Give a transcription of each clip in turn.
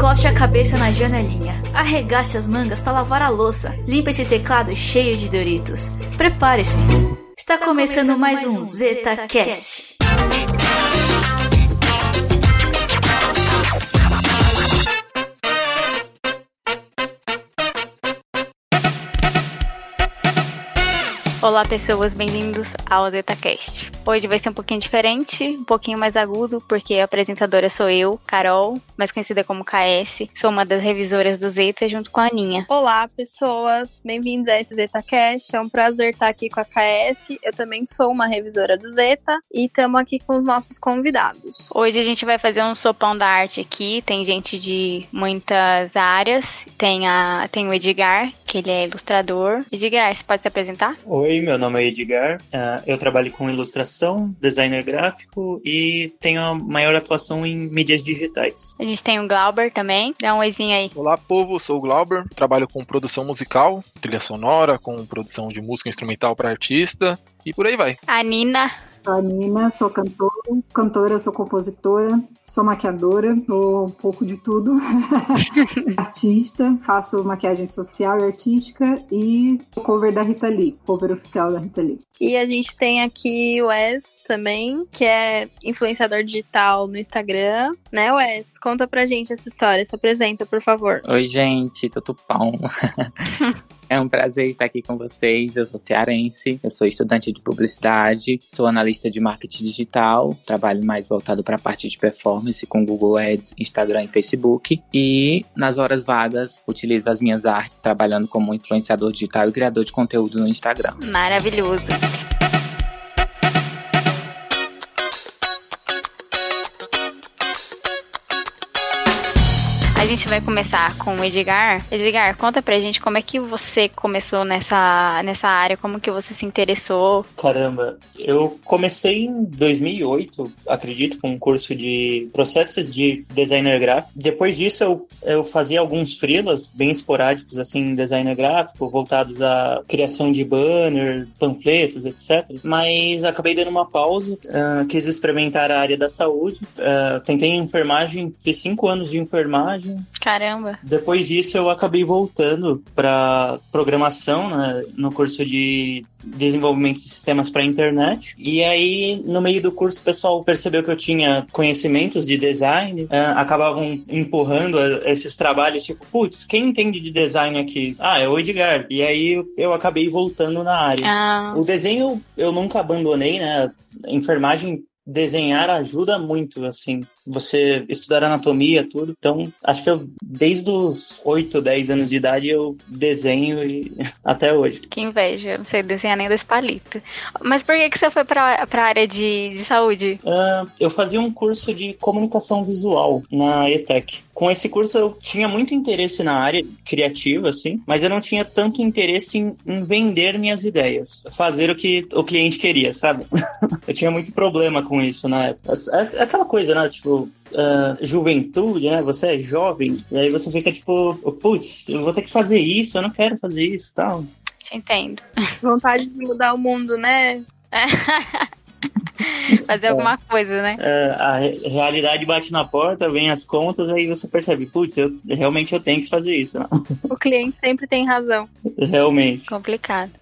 Encoste a cabeça na janelinha. Arregace as mangas para lavar a louça. Limpe esse teclado cheio de Doritos. Prepare-se. Está começando mais um ZetaCast. Olá pessoas, bem-vindos ao ZetaCast. Hoje vai ser um pouquinho diferente, um pouquinho mais agudo, porque a apresentadora sou eu, Carol, mais conhecida como KS. Sou uma das revisoras do Zeta junto com a Aninha. Olá pessoas, bem-vindos a esse ZetaCast. É um prazer estar aqui com a KS. Eu também sou uma revisora do Zeta e estamos aqui com os nossos convidados. Hoje a gente vai fazer um sopão da arte aqui. Tem gente de muitas áreas. Tem, a, tem o Edgar, que ele é ilustrador. Edgar, você pode se apresentar? Oi, meu nome é Edgar. Uh, eu trabalho com ilustração, designer gráfico e tenho a maior atuação em mídias digitais. A gente tem o Glauber também. Dá um oizinho aí. Olá, povo. Sou o Glauber. Trabalho com produção musical, trilha sonora, com produção de música instrumental para artista e por aí vai. A Nina. Sou a Nina, sou cantora, cantora, sou compositora, sou maquiadora, sou um pouco de tudo. Artista, faço maquiagem social e artística e cover da Rita Lee, cover oficial da Rita Lee. E a gente tem aqui o Wes também, que é influenciador digital no Instagram, né, Wes? Conta pra gente essa história, se apresenta, por favor. Oi, gente, Tutupão. É um prazer estar aqui com vocês. Eu sou cearense, eu sou estudante de publicidade, sou analista de marketing digital, trabalho mais voltado para a parte de performance com Google Ads, Instagram e Facebook. E nas horas vagas, utilizo as minhas artes trabalhando como influenciador digital e criador de conteúdo no Instagram. Maravilhoso. A gente vai começar com o Edgar. Edgar, conta pra gente como é que você começou nessa, nessa área, como que você se interessou. Caramba, eu comecei em 2008, acredito, com um curso de processos de designer gráfico. Depois disso, eu, eu fazia alguns freelas bem esporádicos, assim, em designer gráfico, voltados à criação de banner, panfletos, etc. Mas acabei dando uma pausa, uh, quis experimentar a área da saúde, uh, tentei enfermagem, fiz cinco anos de enfermagem, Caramba. Depois disso, eu acabei voltando para programação, né, no curso de desenvolvimento de sistemas para internet. E aí, no meio do curso, o pessoal percebeu que eu tinha conhecimentos de design, uh, acabavam empurrando esses trabalhos, tipo, putz, quem entende de design aqui? Ah, é o Edgar. E aí eu acabei voltando na área. Ah. O desenho eu nunca abandonei, né? A enfermagem desenhar ajuda muito, assim, você estudar anatomia, tudo. Então, acho que eu, desde os 8, 10 anos de idade, eu desenho e até hoje. Que inveja, não sei desenhar nem dois palitos. Mas por que, que você foi pra, pra área de, de saúde? Uh, eu fazia um curso de comunicação visual na ETEC. Com esse curso eu tinha muito interesse na área criativa, assim, mas eu não tinha tanto interesse em, em vender minhas ideias, fazer o que o cliente queria, sabe? eu tinha muito problema com isso na época. É, é aquela coisa, né? Tipo, Uh, juventude, né? Você é jovem, e aí você fica tipo, putz, eu vou ter que fazer isso, eu não quero fazer isso tal. Te entendo. Vontade de mudar o mundo, né? Fazer alguma coisa, né? É, a realidade bate na porta, vem as contas, aí você percebe, putz, eu realmente eu tenho que fazer isso. Não? O cliente sempre tem razão. Realmente. Complicado.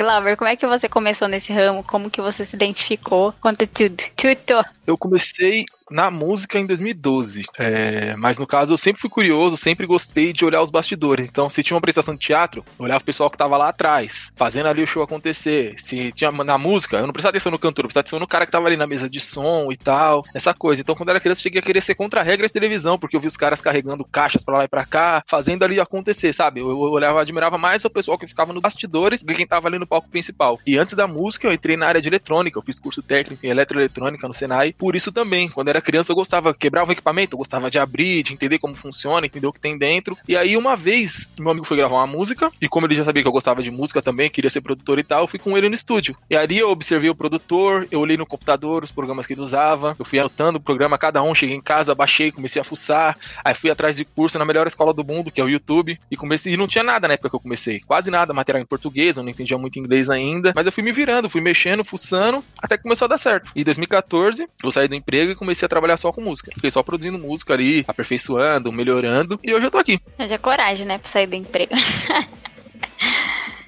Glauber, como é que você começou nesse ramo? Como que você se identificou? Conta tudo. Tudo. Eu comecei na música em 2012. É, mas no caso, eu sempre fui curioso, sempre gostei de olhar os bastidores. Então, se tinha uma apresentação de teatro, eu olhava o pessoal que tava lá atrás, fazendo ali o show acontecer. Se tinha na música, eu não prestava atenção no cantor, eu prestava atenção no cara que tava ali na mesa de som e tal, essa coisa. Então, quando eu era criança, eu cheguei a querer ser contra a regra de televisão, porque eu vi os caras carregando caixas para lá e pra cá, fazendo ali acontecer, sabe? Eu, eu olhava, admirava mais o pessoal que ficava nos bastidores do que quem tava ali no palco principal. E antes da música, eu entrei na área de eletrônica, eu fiz curso técnico em eletroeletrônica no Senai. Por isso também, quando era criança, eu gostava, quebrava o equipamento, eu gostava de abrir, de entender como funciona, entender o que tem dentro. E aí, uma vez, meu amigo foi gravar uma música, e como ele já sabia que eu gostava de música também, queria ser produtor e tal, eu fui com ele no estúdio. E ali eu observei o produtor, eu olhei no computador os programas que ele usava, eu fui anotando o programa cada um, cheguei em casa, baixei, comecei a fuçar, aí fui atrás de curso na melhor escola do mundo, que é o YouTube, e comecei, e não tinha nada na época que eu comecei, quase nada, material em português, eu não entendia muito inglês ainda, mas eu fui me virando, fui mexendo, fuçando, até que começou a dar certo. E em 2014, Eu saí do emprego e comecei a trabalhar só com música. Fiquei só produzindo música ali, aperfeiçoando, melhorando, e hoje eu tô aqui. Haja coragem, né, pra sair do emprego.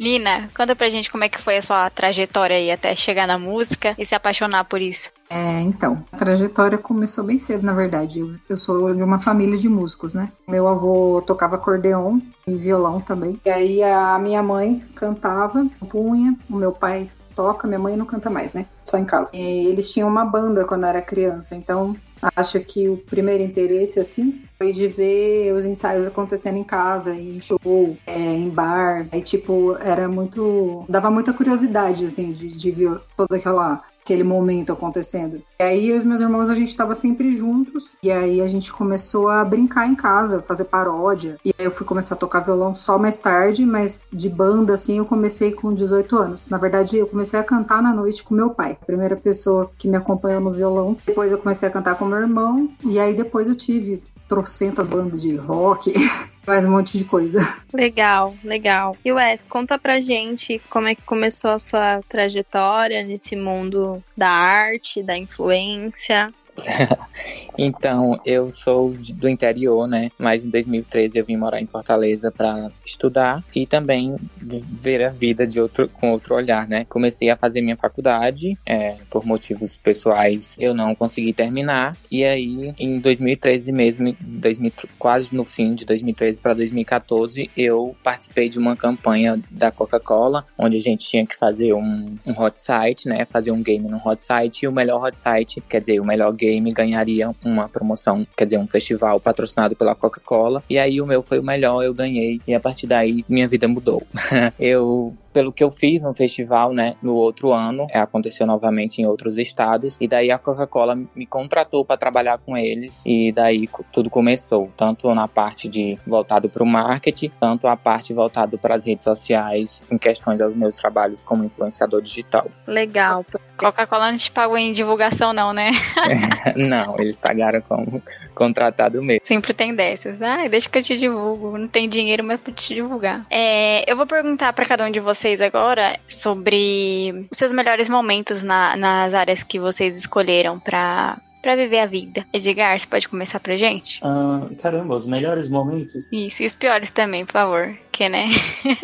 Lina, conta pra gente como é que foi a sua trajetória aí até chegar na música e se apaixonar por isso. É, então, a trajetória começou bem cedo, na verdade. Eu, eu sou de uma família de músicos, né? Meu avô tocava acordeon e violão também. E aí a minha mãe cantava, punha, o meu pai toca, minha mãe não canta mais, né? Só em casa. E eles tinham uma banda quando era criança, então acho que o primeiro interesse, assim, foi de ver os ensaios acontecendo em casa, em show, é, em bar. Aí, tipo, era muito. dava muita curiosidade, assim, de, de ver toda aquela aquele momento acontecendo. E aí os meus irmãos a gente estava sempre juntos e aí a gente começou a brincar em casa, fazer paródia. E aí eu fui começar a tocar violão só mais tarde, mas de banda assim eu comecei com 18 anos. Na verdade, eu comecei a cantar na noite com meu pai, a primeira pessoa que me acompanhou no violão. Depois eu comecei a cantar com meu irmão e aí depois eu tive trocentas bandas de rock, faz um monte de coisa. Legal, legal. E Wes, conta pra gente como é que começou a sua trajetória nesse mundo da arte, da influência. então, eu sou do interior, né? Mas em 2013 eu vim morar em Fortaleza para estudar e também ver a vida de outro, com outro olhar, né? Comecei a fazer minha faculdade, é, por motivos pessoais eu não consegui terminar. E aí, em 2013 mesmo, 2000, quase no fim de 2013 para 2014, eu participei de uma campanha da Coca-Cola, onde a gente tinha que fazer um, um hot site, né? Fazer um game no hot site e o melhor hot site, quer dizer, o melhor game ganharia uma promoção, quer dizer, um festival patrocinado pela Coca-Cola. E aí o meu foi o melhor, eu ganhei. E a partir daí minha vida mudou. eu pelo que eu fiz no festival, né, no outro ano, é, aconteceu novamente em outros estados, e daí a Coca-Cola me contratou para trabalhar com eles, e daí tudo começou, tanto na parte de voltado para o marketing, tanto a parte voltado para as redes sociais, em questões dos meus trabalhos como influenciador digital. Legal. Coca-Cola não te pagou em divulgação, não, né? não, eles pagaram como contratado mesmo. Sempre tem dessas. Ah, deixa que eu te divulgo. Não tem dinheiro, mas pra te divulgar. É, eu vou perguntar para cada um de vocês agora sobre os seus melhores momentos na, nas áreas que vocês escolheram para para viver a vida. Edgar, você pode começar pra gente? Ah, caramba, os melhores momentos. Isso, e os piores também, por favor. Que, né?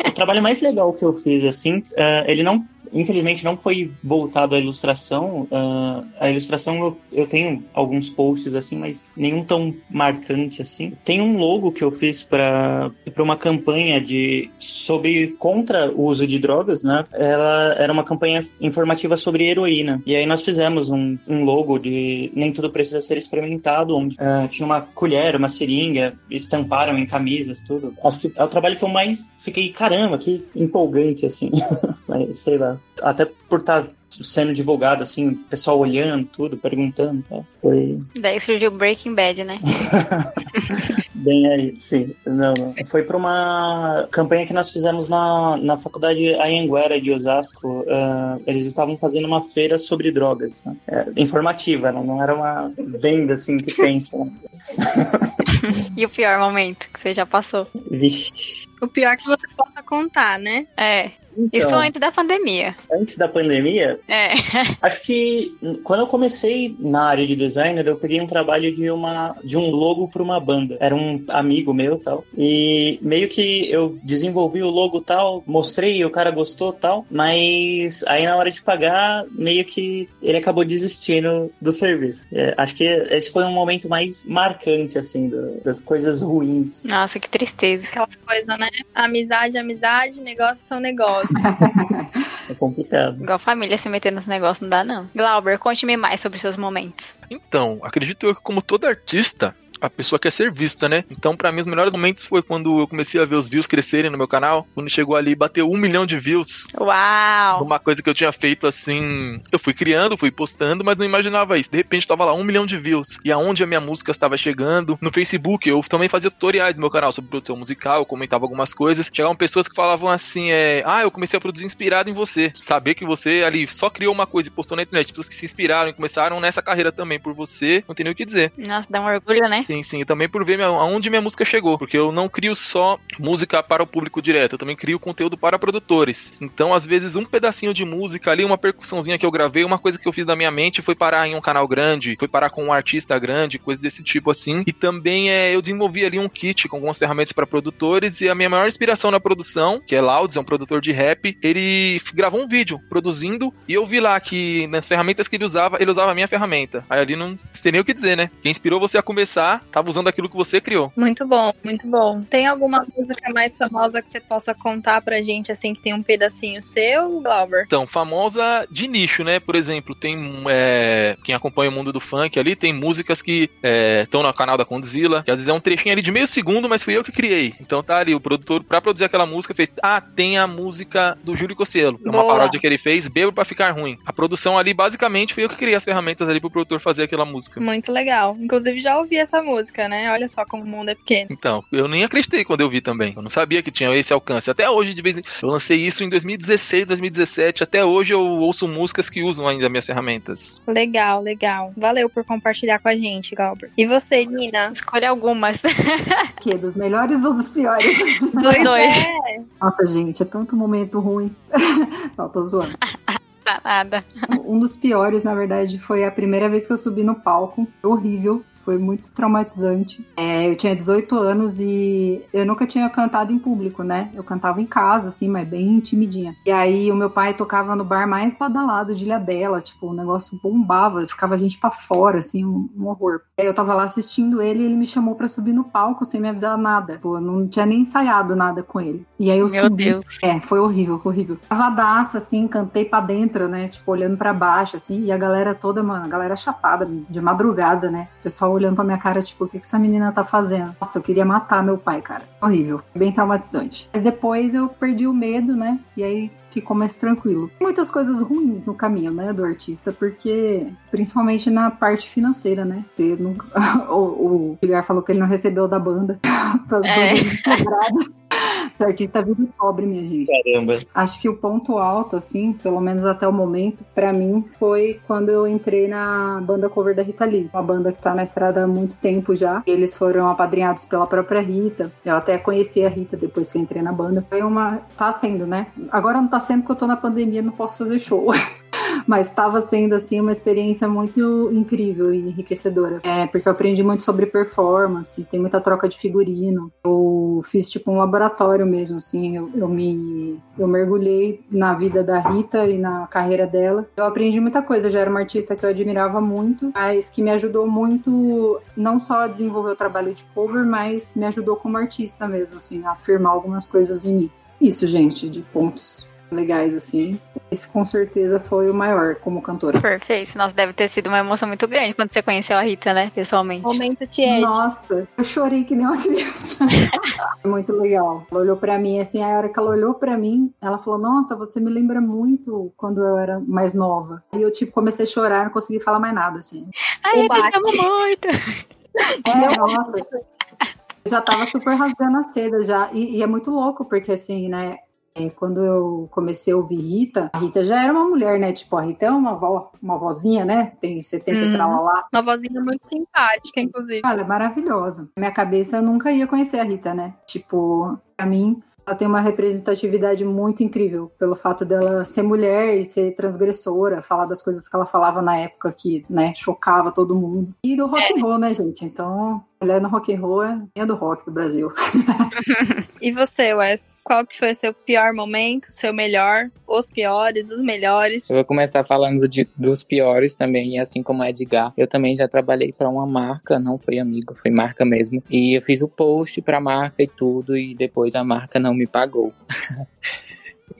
o trabalho mais legal que eu fiz, assim, uh, ele não infelizmente não foi voltado à ilustração. Uh, a ilustração eu, eu, tenho alguns posts assim, mas nenhum tão marcante assim. Tem um logo que eu fiz para uma campanha de sobre contra o uso de drogas, né? Ela era uma campanha informativa sobre heroína. E aí nós fizemos um, um logo de nem tudo precisa ser experimentado, onde uh, tinha uma colher, uma seringa, estamparam em camisas, tudo. Acho que é o trabalho que eu mais fiquei, caramba, que empolgante assim. mas sei lá até por estar tá sendo divulgado, assim, o pessoal olhando tudo, perguntando tá? Foi. Daí surgiu Breaking Bad, né? Bem aí, sim. Não, não. Foi para uma campanha que nós fizemos na, na faculdade Anhanguera de Osasco. Uh, eles estavam fazendo uma feira sobre drogas, né? é, informativa, né? não era uma venda assim que pensa. E o pior momento que você já passou? Vixe. O pior que você possa contar, né? É. Então, Isso antes da pandemia. Antes da pandemia? É. Acho que quando eu comecei na área de designer, eu peguei um trabalho de uma de um logo para uma banda. Era um amigo meu tal. E meio que eu desenvolvi o logo tal, mostrei, o cara gostou tal, mas aí na hora de pagar, meio que ele acabou desistindo do serviço. É, acho que esse foi um momento mais marcante, assim, do, das coisas ruins. Nossa, que tristeza. Aquela coisa, né? Amizade, amizade, negócios são negócios é complicado. Igual família se meter nos negócios não dá, não. Glauber, conte-me mais sobre seus momentos. Então, acredito eu que como todo artista, a pessoa quer ser vista, né? Então, para mim, os melhores momentos foi quando eu comecei a ver os views crescerem no meu canal. Quando chegou ali, bateu um milhão de views. Uau! Uma coisa que eu tinha feito assim. Eu fui criando, fui postando, mas não imaginava isso. De repente, tava lá um milhão de views. E aonde a minha música estava chegando. No Facebook, eu também fazia tutoriais no meu canal sobre produção musical, eu comentava algumas coisas. Chegavam pessoas que falavam assim: é, Ah, eu comecei a produzir inspirado em você. Saber que você ali só criou uma coisa e postou na internet. Pessoas que se inspiraram e começaram nessa carreira também por você. Não tem nem o que dizer. Nossa, dá um orgulho, né? Sim, sim. E também por ver minha, aonde minha música chegou. Porque eu não crio só música para o público direto, eu também crio conteúdo para produtores. Então, às vezes, um pedacinho de música ali, uma percussãozinha que eu gravei, uma coisa que eu fiz da minha mente foi parar em um canal grande, foi parar com um artista grande, coisa desse tipo assim. E também é, eu desenvolvi ali um kit com algumas ferramentas para produtores. E a minha maior inspiração na produção, que é Louds, é um produtor de rap, ele gravou um vídeo produzindo e eu vi lá que nas ferramentas que ele usava, ele usava a minha ferramenta. Aí ali não tem nem o que dizer, né? Quem inspirou você a começar, tava usando aquilo que você criou. Muito bom, muito bom. Tem alguma música mais famosa que você possa contar pra gente, assim, que tem um pedacinho seu, Glauber? Então, famosa de nicho, né? Por exemplo, tem é, quem acompanha o mundo do funk ali, tem músicas que estão é, no canal da Condzilla, que às vezes é um trechinho ali de meio segundo, mas fui eu que criei. Então tá ali, o produtor, pra produzir aquela música, fez, ah, tem a música do Júlio Cossielo. É uma Boa. paródia que ele fez, Bebo pra ficar ruim. A produção ali, basicamente, fui eu que criei as ferramentas ali pro produtor fazer aquela música. Muito legal. Inclusive, já ouvi essa música, né? Olha só como o mundo é pequeno. Então, eu nem acreditei quando eu vi também. Eu não sabia que tinha esse alcance. Até hoje, de vez em eu lancei isso em 2016, 2017. Até hoje eu ouço músicas que usam ainda minhas ferramentas. Legal, legal. Valeu por compartilhar com a gente, Glauber. E você, Nina? Escolha algumas. Que? Dos melhores ou dos piores? Dos dois. É. Nossa, gente, é tanto momento ruim. Não, tô zoando. Tá nada. Um dos piores, na verdade, foi a primeira vez que eu subi no palco. Horrível. Foi muito traumatizante. É, eu tinha 18 anos e eu nunca tinha cantado em público, né? Eu cantava em casa, assim, mas bem timidinha. E aí o meu pai tocava no bar mais badalado de Ilhabela, tipo, o negócio bombava, ficava a gente pra fora, assim, um, um horror. Aí eu tava lá assistindo ele e ele me chamou pra subir no palco sem me avisar nada. Pô, eu não tinha nem ensaiado nada com ele. E aí eu Meu subi. Deus. É, foi horrível, horrível. Tavadaça, assim, cantei pra dentro, né? Tipo, olhando pra baixo, assim, e a galera toda, mano, a galera chapada, de madrugada, né? O pessoal olhando pra minha cara, tipo, o que, que essa menina tá fazendo? Nossa, eu queria matar meu pai, cara. Horrível. Bem traumatizante. Mas depois eu perdi o medo, né? E aí ficou mais tranquilo. Muitas coisas ruins no caminho, né, do artista, porque principalmente na parte financeira, né? Nunca- o, o Guilherme falou que ele não recebeu da banda para as É. bandas quebradas. Esse artista vive pobre, minha gente. Caramba. Acho que o ponto alto, assim, pelo menos até o momento, pra mim, foi quando eu entrei na banda cover da Rita Lee. Uma banda que tá na estrada há muito tempo já. Eles foram apadrinhados pela própria Rita. Eu até conheci a Rita depois que eu entrei na banda. Foi uma. Tá sendo, né? Agora não tá sendo porque eu tô na pandemia não posso fazer show. Mas estava sendo assim uma experiência muito incrível e enriquecedora. É, porque eu aprendi muito sobre performance, tem muita troca de figurino. Eu fiz tipo um laboratório mesmo, assim. Eu, eu me eu mergulhei na vida da Rita e na carreira dela. Eu aprendi muita coisa. Eu já era uma artista que eu admirava muito, mas que me ajudou muito não só a desenvolver o trabalho de cover, mas me ajudou como artista mesmo, assim, a afirmar algumas coisas em mim. Isso, gente, de pontos legais, assim. Esse com certeza foi o maior como cantora. Perfeito. Nossa, deve ter sido uma emoção muito grande quando você conheceu a Rita, né? Pessoalmente. Momento Tied. Nossa, eu chorei que nem uma criança. muito legal. Ela olhou pra mim, assim, a hora que ela olhou pra mim, ela falou: Nossa, você me lembra muito quando eu era mais nova. E eu, tipo, comecei a chorar, não consegui falar mais nada, assim. Ai, eu amo muito. É, nossa. Eu já tava super rasgando a seda já. E, e é muito louco, porque assim, né? É, quando eu comecei a ouvir Rita, a Rita já era uma mulher, né? Tipo, a Rita é uma avó, uma vozinha, né? Tem 70 Uhum. pra lá lá. Uma vozinha muito simpática, inclusive. Ela é maravilhosa. Na minha cabeça eu nunca ia conhecer a Rita, né? Tipo, pra mim, ela tem uma representatividade muito incrível pelo fato dela ser mulher e ser transgressora, falar das coisas que ela falava na época que, né, chocava todo mundo. E do rock and roll, né, gente? Então, mulher no rock and roll é é do rock do Brasil. E você, Wes? Qual que foi o seu pior momento, seu melhor, os piores, os melhores? Eu vou começar falando de- dos piores também, e assim como a Edgar. Eu também já trabalhei para uma marca, não foi amigo, foi marca mesmo. E eu fiz o post pra marca e tudo, e depois a marca não me pagou.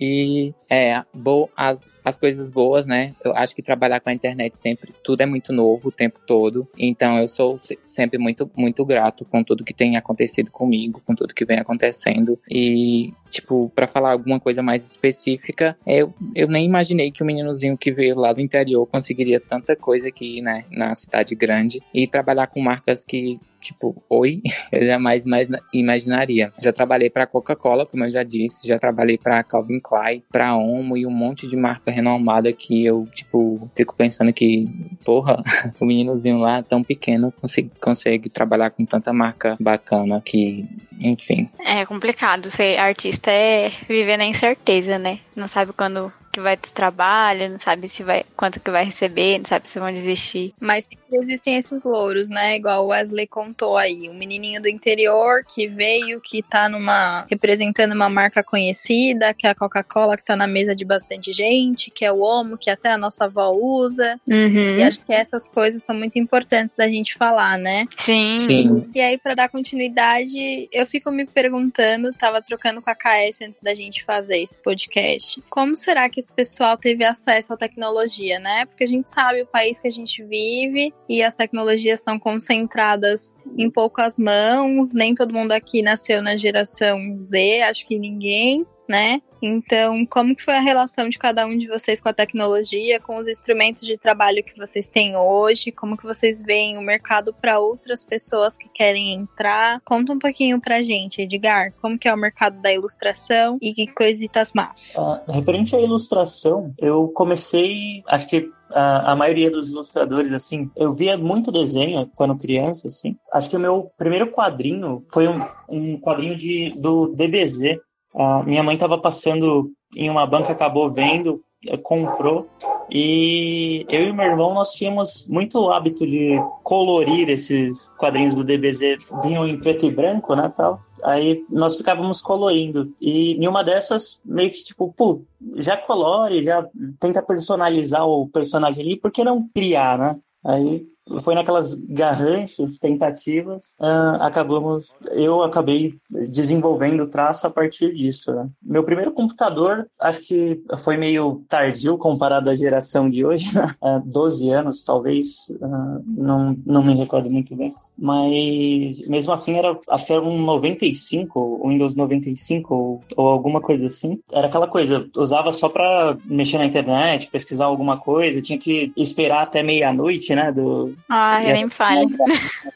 E é, bo as, as coisas boas, né? Eu acho que trabalhar com a internet sempre, tudo é muito novo o tempo todo. Então eu sou se- sempre muito, muito grato com tudo que tem acontecido comigo, com tudo que vem acontecendo. E tipo, para falar alguma coisa mais específica, eu, eu nem imaginei que o meninozinho que veio lá do interior conseguiria tanta coisa aqui, né, na cidade grande e trabalhar com marcas que tipo, oi, eu jamais imagina, imaginaria. Já trabalhei para Coca-Cola, como eu já disse, já trabalhei para Calvin Klein, para Omo e um monte de marca renomada que eu, tipo, fico pensando que, porra, o meninozinho lá tão pequeno consegue, consegue trabalhar com tanta marca bacana que, enfim. É complicado ser artista é viver na incerteza, né? Não sabe quando que vai ter trabalho, não sabe se vai quanto que vai receber, não sabe se vão desistir. Mas existem esses louros, né? Igual o Wesley contou aí, um menininho do interior que veio, que tá numa representando uma marca conhecida, que é a Coca-Cola, que tá na mesa de bastante gente, que é o Omo, que até a nossa avó usa. Uhum. E acho que essas coisas são muito importantes da gente falar, né? Sim. Sim. E aí, para dar continuidade, eu fico me perguntando, tava trocando com a KS antes da gente fazer esse podcast, como será que esse pessoal teve acesso à tecnologia, né? Porque a gente sabe o país que a gente vive e as tecnologias estão concentradas em poucas mãos, nem todo mundo aqui nasceu na geração Z, acho que ninguém, né? Então, como que foi a relação de cada um de vocês com a tecnologia, com os instrumentos de trabalho que vocês têm hoje? Como que vocês veem o mercado para outras pessoas que querem entrar? Conta um pouquinho pra gente, Edgar, como que é o mercado da ilustração e que coisitas más. Ah, referente à ilustração, eu comecei, acho que a, a maioria dos ilustradores, assim, eu via muito desenho quando criança, assim. Acho que o meu primeiro quadrinho foi um, um quadrinho de, do DBZ, a minha mãe estava passando em uma banca, acabou vendo, eh, comprou. E eu e meu irmão, nós tínhamos muito hábito de colorir esses quadrinhos do DBZ. Vinham em preto e branco, né, tal. Aí nós ficávamos colorindo. E em uma dessas, meio que tipo, pô, já colore, já tenta personalizar o personagem ali, por que não criar, né? Aí foi naquelas garranchas, tentativas, uh, acabamos, eu acabei desenvolvendo o traço a partir disso. Né? Meu primeiro computador, acho que foi meio tardio comparado à geração de hoje, né? uh, 12 anos talvez, uh, não, não me recordo muito bem. Mas mesmo assim era, acho que era um 95, Windows 95 ou, ou alguma coisa assim. Era aquela coisa, usava só para mexer na internet, pesquisar alguma coisa, tinha que esperar até meia-noite, né, do, ah, eu nem fale.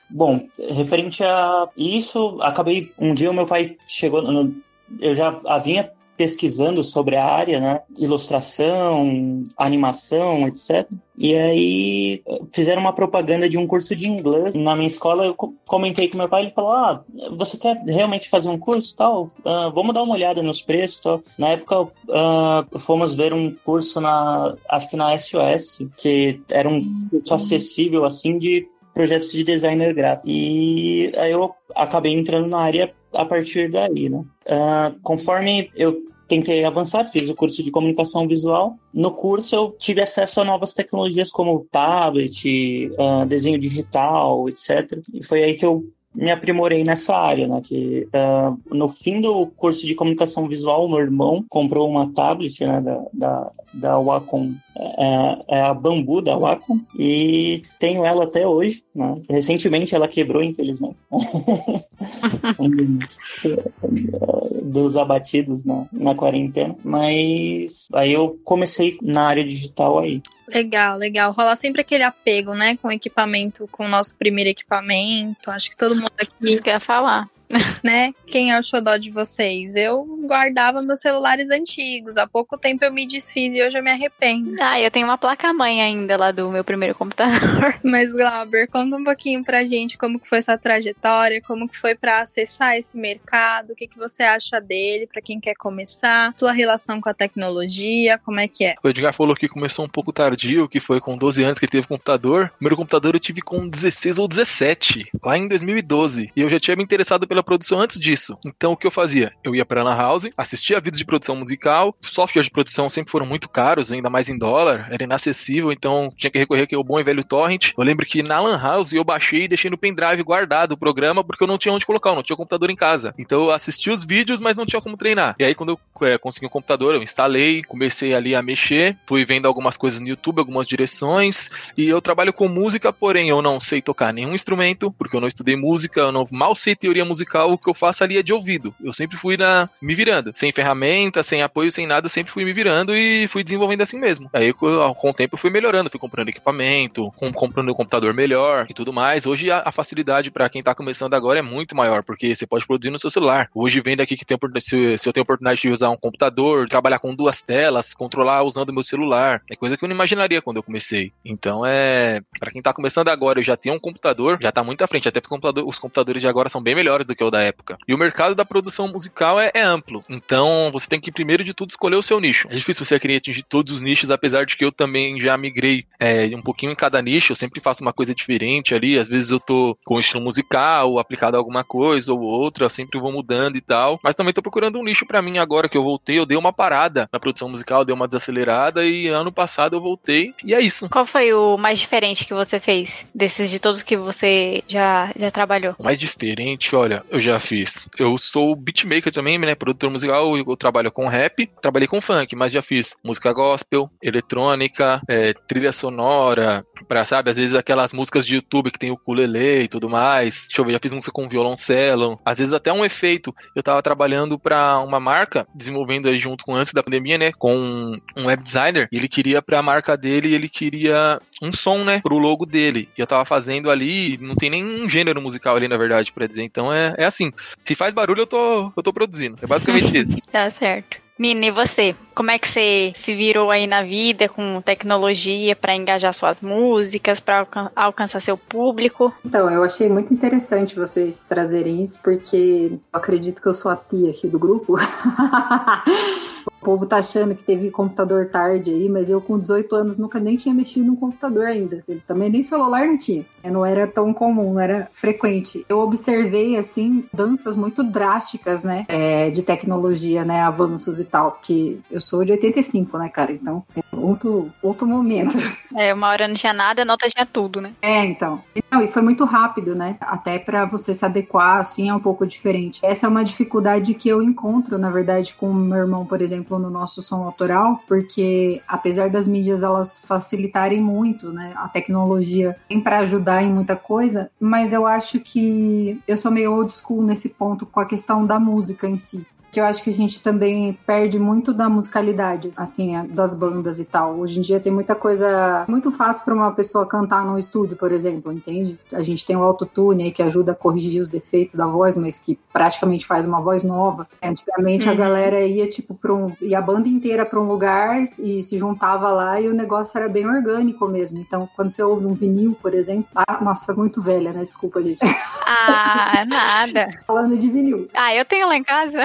Bom, referente a isso, acabei. Um dia o meu pai chegou. No, eu já vinha pesquisando sobre a área, né? Ilustração, animação, etc. E aí fizeram uma propaganda de um curso de inglês na minha escola. Eu comentei com meu pai, ele falou: "Ah, você quer realmente fazer um curso tal? Uh, vamos dar uma olhada nos preços, tal". Na época uh, fomos ver um curso na, acho que na SOS, que era um curso acessível assim de projetos de designer gráfico. E aí eu acabei entrando na área a partir daí, né? Uh, conforme eu tentei avançar, fiz o curso de comunicação visual. No curso eu tive acesso a novas tecnologias como tablet, uh, desenho digital, etc. E foi aí que eu me aprimorei nessa área, né? Que uh, no fim do curso de comunicação visual, meu irmão comprou uma tablet, né? Da, da, da Wacom, é, é, a Bambu da Wacom, e tenho ela até hoje, né? Recentemente ela quebrou, infelizmente. Dos abatidos na, na quarentena, mas aí eu comecei na área digital aí. Legal, legal. Rola sempre aquele apego, né, com o equipamento, com o nosso primeiro equipamento. Acho que todo mundo aqui. Isso que eu ia falar. né? Quem é o xodó de vocês? Eu guardava meus celulares antigos. Há pouco tempo eu me desfiz e hoje eu me arrependo. Ah, eu tenho uma placa-mãe ainda lá do meu primeiro computador. Mas, Glauber, conta um pouquinho pra gente como que foi essa trajetória, como que foi para acessar esse mercado, o que, que você acha dele, para quem quer começar, sua relação com a tecnologia, como é que é? O Edgar falou que começou um pouco tardio, que foi com 12 anos que teve computador. O primeiro computador eu tive com 16 ou 17, lá em 2012. E eu já tinha me interessado pela produção antes disso. Então o que eu fazia? Eu ia pra Lan House, assistia vídeos de produção musical, softwares de produção sempre foram muito caros, ainda mais em dólar, era inacessível, então tinha que recorrer ao bom e velho torrent. Eu lembro que na Lan House eu baixei e deixei no pendrive guardado o programa porque eu não tinha onde colocar, eu não tinha computador em casa. Então eu assisti os vídeos, mas não tinha como treinar. E aí quando eu é, consegui um computador, eu instalei, comecei ali a mexer, fui vendo algumas coisas no YouTube, algumas direções, e eu trabalho com música, porém eu não sei tocar nenhum instrumento, porque eu não estudei música, eu não mal sei teoria musical musical, o que eu faço ali é de ouvido. Eu sempre fui na me virando, sem ferramenta, sem apoio, sem nada, eu sempre fui me virando e fui desenvolvendo assim mesmo. Aí com, o tempo eu fui melhorando, fui comprando equipamento, com, comprando um computador melhor e tudo mais. Hoje a, facilidade para quem tá começando agora é muito maior, porque você pode produzir no seu celular. Hoje vem daqui que tem, se, se eu tenho oportunidade de usar um computador, trabalhar com duas telas, controlar usando meu celular, é coisa que eu não imaginaria quando eu comecei. Então é, para quem tá começando agora e já tem um computador, já tá muito à frente, até porque computador, os computadores de agora são bem melhores do que o da época. E o mercado da produção musical é, é amplo. Então você tem que primeiro de tudo escolher o seu nicho. É difícil você querer atingir todos os nichos, apesar de que eu também já migrei é, um pouquinho em cada nicho, eu sempre faço uma coisa diferente ali, às vezes eu tô com estilo musical, aplicado a alguma coisa ou outra, eu sempre vou mudando e tal, mas também tô procurando um nicho para mim agora que eu voltei, eu dei uma parada na produção musical, dei uma desacelerada e ano passado eu voltei e é isso. Qual foi o mais diferente que você fez desses de todos que você já, já trabalhou? O mais diferente, olha, eu já fiz. Eu sou beatmaker também, né, produtor musical, eu trabalho com rap, trabalhei com funk, mas já fiz música gospel, eletrônica, é, trilha sonora, pra, sabe, às vezes aquelas músicas de YouTube que tem o ukulele e tudo mais. Deixa eu ver, já fiz música com violoncelo, às vezes até um efeito. Eu tava trabalhando para uma marca, desenvolvendo aí junto com antes da pandemia, né, com um web designer, e ele queria pra marca dele, ele queria um som, né, pro logo dele. E eu tava fazendo ali, não tem nenhum gênero musical ali, na verdade, para dizer. Então é, é assim, se faz barulho, eu tô, eu tô produzindo. É basicamente isso. Tá certo. Nina, e você? Como é que você se virou aí na vida com tecnologia para engajar suas músicas, para alcan alcançar seu público? Então, eu achei muito interessante vocês trazerem isso, porque eu acredito que eu sou a tia aqui do grupo. O povo tá achando que teve computador tarde aí, mas eu com 18 anos nunca nem tinha mexido no computador ainda. Também nem celular não tinha. Não era tão comum, não era frequente. Eu observei, assim, danças muito drásticas, né? É, de tecnologia, né? Avanços e tal. Porque eu sou de 85, né, cara? Então, é outro, outro momento. É, uma hora não tinha nada, a nota tinha tudo, né? É, então. Não, e foi muito rápido, né? Até para você se adequar, assim, é um pouco diferente. Essa é uma dificuldade que eu encontro, na verdade, com o meu irmão, por exemplo, no nosso som autoral, porque apesar das mídias elas facilitarem muito, né, a tecnologia tem para ajudar em muita coisa, mas eu acho que eu sou meio old school nesse ponto com a questão da música em si que eu acho que a gente também perde muito da musicalidade, assim, das bandas e tal. Hoje em dia tem muita coisa muito fácil para uma pessoa cantar no estúdio, por exemplo, entende? A gente tem o autotune aí que ajuda a corrigir os defeitos da voz, mas que praticamente faz uma voz nova. Antigamente uhum. a galera ia tipo para um ia a banda inteira para um lugar e se juntava lá e o negócio era bem orgânico mesmo. Então, quando você ouve um vinil, por exemplo, ah, nossa, muito velha, né? Desculpa, gente. Ah, nada. Falando de vinil. Ah, eu tenho lá em casa.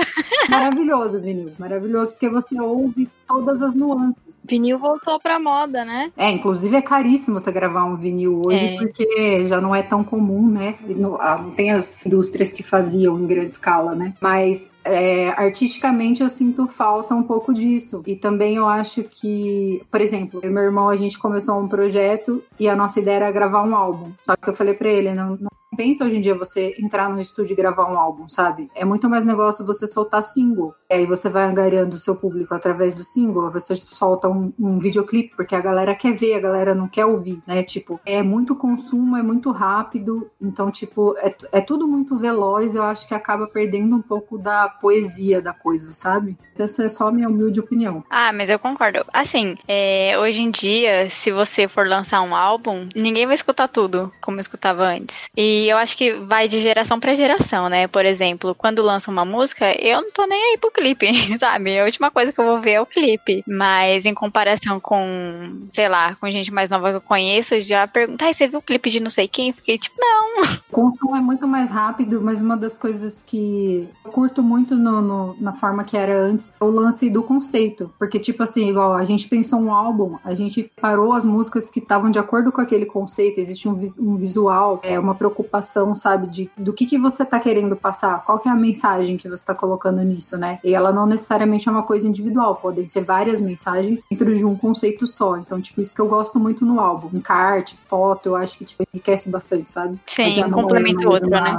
Maravilhoso, vinil. Maravilhoso, porque você ouve todas as nuances. Vinil voltou pra moda, né? É, inclusive é caríssimo você gravar um vinil hoje, é. porque já não é tão comum, né? Não, ah, não, tem as indústrias que faziam em grande escala, né? Mas é, artisticamente eu sinto falta um pouco disso. E também eu acho que, por exemplo, eu meu irmão, a gente começou um projeto e a nossa ideia era gravar um álbum. Só que eu falei pra ele, não, não pensa hoje em dia você entrar no estúdio e gravar um álbum, sabe? É muito mais negócio você soltar single. E aí você vai angariando o seu público através do single, você solta um, um videoclipe, porque a galera quer ver, a galera não quer ouvir, né? Tipo, é muito consumo, é muito rápido, então, tipo, é, é tudo muito veloz, eu acho que acaba perdendo um pouco da poesia da coisa, sabe? Essa é só a minha humilde opinião. Ah, mas eu concordo. Assim, é, hoje em dia, se você for lançar um álbum, ninguém vai escutar tudo como escutava antes. E eu acho que vai de geração para geração, né? Por exemplo, quando lança uma música, eu não tô nem aí pro clipe, sabe? A última coisa que eu vou ver é o clipe. Mas em comparação com, sei lá, com gente mais nova que eu conheço, já pergunta, ah, você viu o clipe de não sei quem? Fiquei tipo, não. O consumo é muito mais rápido, mas uma das coisas que eu curto muito no, no, na forma que era antes é o lance do conceito. Porque, tipo assim, igual a gente pensou um álbum, a gente parou as músicas que estavam de acordo com aquele conceito, existe um, um visual, é uma preocupação preocupação, sabe, de do que, que você tá querendo passar, qual que é a mensagem que você tá colocando nisso, né? E ela não necessariamente é uma coisa individual, podem ser várias mensagens dentro de um conceito só. Então, tipo, isso que eu gosto muito no álbum. Encarte, foto, eu acho que tipo, enriquece bastante, sabe? Sim, um complementa o outro, uma... né?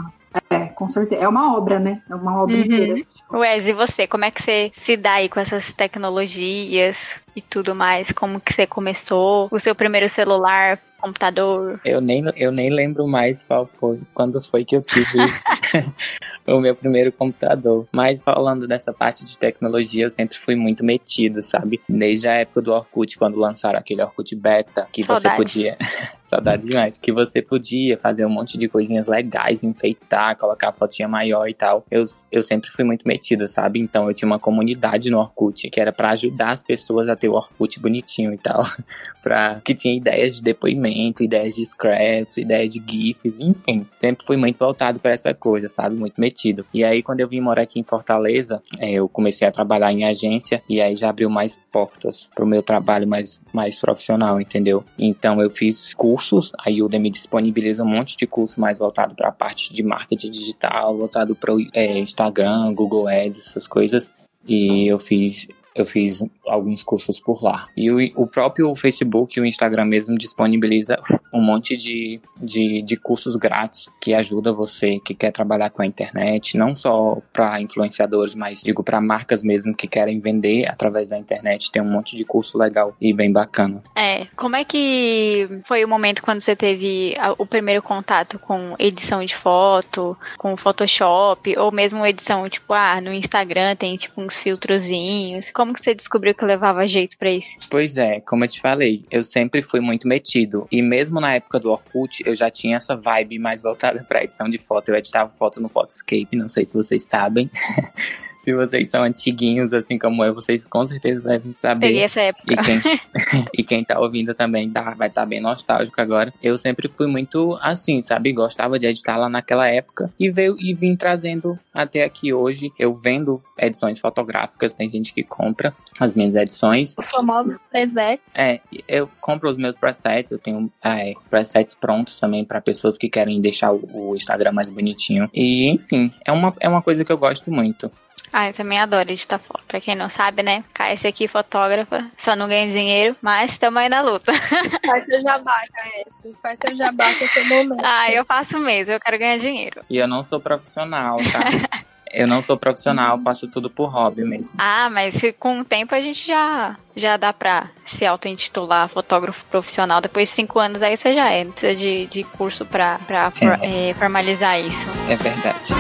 É, com certeza. É uma obra, né? É uma obra uhum. inteira. Tipo. Wes, e você? Como é que você se dá aí com essas tecnologias e tudo mais? Como que você começou? O seu primeiro celular computador? Eu nem, eu nem lembro mais qual foi, quando foi que eu tive o meu primeiro computador. Mas falando dessa parte de tecnologia, eu sempre fui muito metido, sabe? Desde a época do Orkut, quando lançaram aquele Orkut Beta, que Saudades. você podia. Saudade demais. Que você podia fazer um monte de coisinhas legais, enfeitar, colocar a fotinha maior e tal. Eu, eu sempre fui muito metido, sabe? Então eu tinha uma comunidade no Orkut que era pra ajudar as pessoas a ter o Orkut bonitinho e tal. pra, que tinha ideias de depoimento, ideias de scraps, ideias de GIFs, enfim. Sempre fui muito voltado pra essa coisa, sabe? Muito metido. E aí, quando eu vim morar aqui em Fortaleza, é, eu comecei a trabalhar em agência e aí já abriu mais portas pro meu trabalho mais, mais profissional, entendeu? Então eu fiz cursos, a Udemy disponibiliza um monte de curso mais voltado para a parte de marketing digital, voltado para o Instagram, Google Ads, essas coisas. E eu fiz eu fiz alguns cursos por lá. E o, o próprio Facebook e o Instagram mesmo disponibiliza um monte de, de, de cursos grátis que ajuda você que quer trabalhar com a internet, não só para influenciadores, mas digo para marcas mesmo que querem vender através da internet. Tem um monte de curso legal e bem bacana. É, como é que foi o momento quando você teve o primeiro contato com edição de foto, com Photoshop, ou mesmo edição, tipo, ah, no Instagram tem tipo uns filtrozinhos. Como que você descobriu que levava jeito pra isso? Pois é, como eu te falei, eu sempre fui muito metido. E mesmo na época do Orkut, eu já tinha essa vibe mais voltada pra edição de foto. Eu editava foto no Photoscape, não sei se vocês sabem. se vocês são antiguinhos, assim como eu, vocês com certeza devem saber. Peguei essa época. E quem, e quem tá ouvindo também tá, vai estar bem nostálgico agora. Eu sempre fui muito assim, sabe? Gostava de editar lá naquela época e veio e vim trazendo até aqui hoje. Eu vendo edições fotográficas, tem gente que compra as minhas edições. Os famosos presets. É, eu compro os meus presets, eu tenho é, presets prontos também para pessoas que querem deixar o, o Instagram mais bonitinho. E enfim, é uma, é uma coisa que eu gosto muito. Ah, eu também adoro editar foto. Pra quem não sabe, né? KS aqui, fotógrafa, só não ganha dinheiro, mas estamos aí na luta. Faz seu jabá, Caio. Faz seu jabá com seu momento. Ah, eu faço mesmo, eu quero ganhar dinheiro. E eu não sou profissional, tá? eu não sou profissional, faço tudo por hobby mesmo. Ah, mas com o tempo a gente já, já dá pra se auto-intitular fotógrafo profissional. Depois de cinco anos aí você já é. Não precisa de, de curso pra, pra for- eh, formalizar isso. É verdade.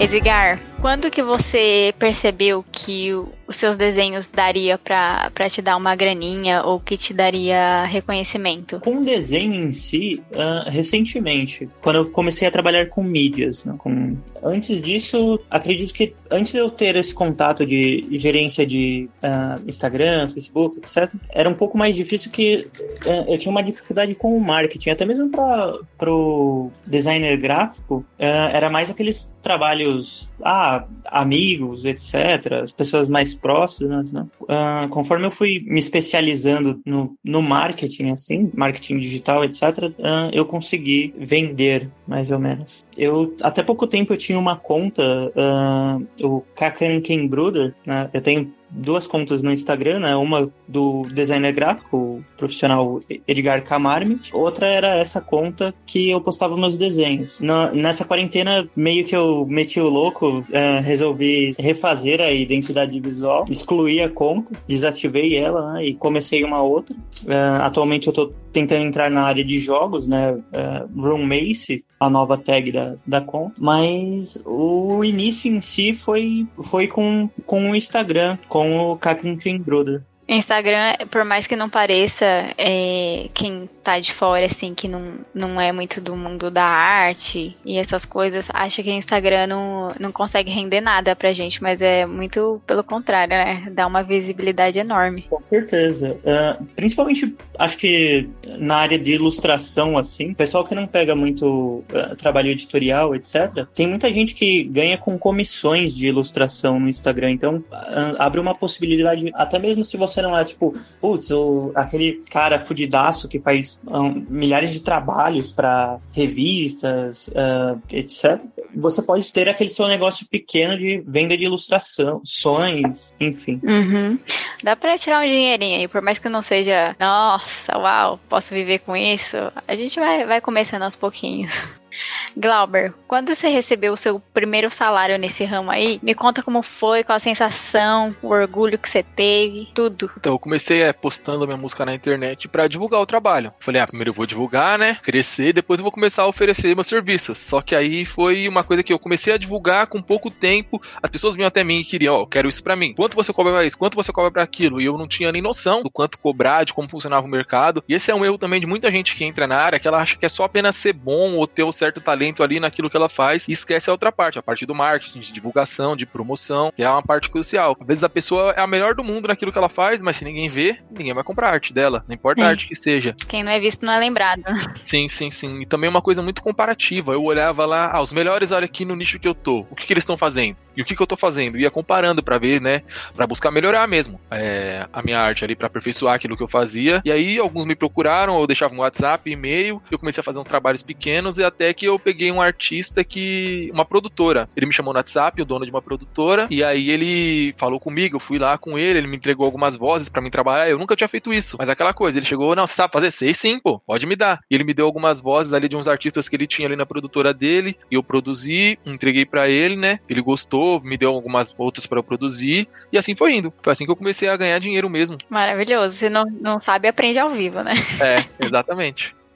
Edgar, quando que você percebeu que o- os seus desenhos daria pra te dar uma graninha ou que te daria reconhecimento? Com o desenho em si, ah, recentemente, quando eu comecei a trabalhar com mídias, né, com... antes disso, acredito que antes de eu ter esse contato de gerência de ah, Instagram, Facebook, etc., era um pouco mais difícil que ah, eu tinha uma dificuldade com o marketing, até mesmo para o designer gráfico, era mais aqueles trabalhos, ah, amigos, etc., pessoas mais próximas, né? Ah, conforme eu fui me especializando no, no marketing, assim, marketing digital, etc., ah, eu consegui vender, mais ou menos. Eu, até pouco tempo, eu tinha uma conta, ah, o Kakan Ken Bruder, né? Eu tenho duas contas no Instagram, né? Uma do designer gráfico, profissional Edgar Camarmit. Outra era essa conta que eu postava meus desenhos. Na- nessa quarentena, meio que eu meti o louco, eh, resolvi refazer a identidade visual, excluí a conta, desativei ela né, e comecei uma outra. Eh, atualmente eu tô tentando entrar na área de jogos, né? eh, Room Mace, a nova tag da, da conta. Mas o início em si foi, foi com, com o Instagram, com o Kakin Brother. Instagram, por mais que não pareça, é, quem tá de fora, assim, que não, não é muito do mundo da arte e essas coisas, acha que Instagram não, não consegue render nada pra gente, mas é muito pelo contrário, né? Dá uma visibilidade enorme. Com certeza. Ah, principalmente, acho que na área de ilustração, assim, pessoal que não pega muito ah, trabalho editorial, etc., tem muita gente que ganha com comissões de ilustração no Instagram. Então, ah, abre uma possibilidade, até mesmo se você você não é tipo, putz, o, aquele cara fudidaço que faz um, milhares de trabalhos para revistas, uh, etc. Você pode ter aquele seu negócio pequeno de venda de ilustração, sonhos, enfim. Uhum. Dá pra tirar um dinheirinho aí, por mais que não seja, nossa, uau, posso viver com isso. A gente vai, vai começando aos pouquinhos. Glauber, quando você recebeu o seu primeiro salário nesse ramo aí, me conta como foi, qual a sensação, o orgulho que você teve, tudo. Então, eu comecei é, postando minha música na internet para divulgar o trabalho. Falei, ah, primeiro eu vou divulgar, né? Crescer, depois eu vou começar a oferecer meus serviços. Só que aí foi uma coisa que eu comecei a divulgar com pouco tempo. As pessoas vinham até mim e queriam, ó, oh, quero isso para mim. Quanto você cobra pra isso? Quanto você cobra para aquilo? E eu não tinha nem noção do quanto cobrar, de como funcionava o mercado. E esse é um erro também de muita gente que entra na área, que ela acha que é só apenas ser bom ou ter um certo talento ali naquilo que ela faz e esquece a outra parte, a parte do marketing, de divulgação, de promoção, que é uma parte crucial. Às vezes a pessoa é a melhor do mundo naquilo que ela faz, mas se ninguém vê, ninguém vai comprar a arte dela, não importa a arte que seja. Quem não é visto não é lembrado. Sim, sim, sim. E também uma coisa muito comparativa. Eu olhava lá, ah, os melhores, olha aqui no nicho que eu tô. O que, que eles estão fazendo? E o que, que eu tô fazendo? Ia comparando para ver, né? Para buscar melhorar mesmo é, a minha arte ali, para aperfeiçoar aquilo que eu fazia. E aí alguns me procuraram, ou deixavam um WhatsApp, e-mail. Eu comecei a fazer uns trabalhos pequenos e até que eu peguei um artista que. uma produtora. Ele me chamou no WhatsApp, o dono de uma produtora. E aí ele falou comigo, eu fui lá com ele, ele me entregou algumas vozes para mim trabalhar. Eu nunca tinha feito isso. Mas aquela coisa, ele chegou, não, você sabe fazer? Sei sim, pô, pode me dar. E ele me deu algumas vozes ali de uns artistas que ele tinha ali na produtora dele. E eu produzi, entreguei para ele, né? Ele gostou, me deu algumas outras para eu produzir. E assim foi indo. Foi assim que eu comecei a ganhar dinheiro mesmo. Maravilhoso. Você não, não sabe, aprende ao vivo, né? É, exatamente.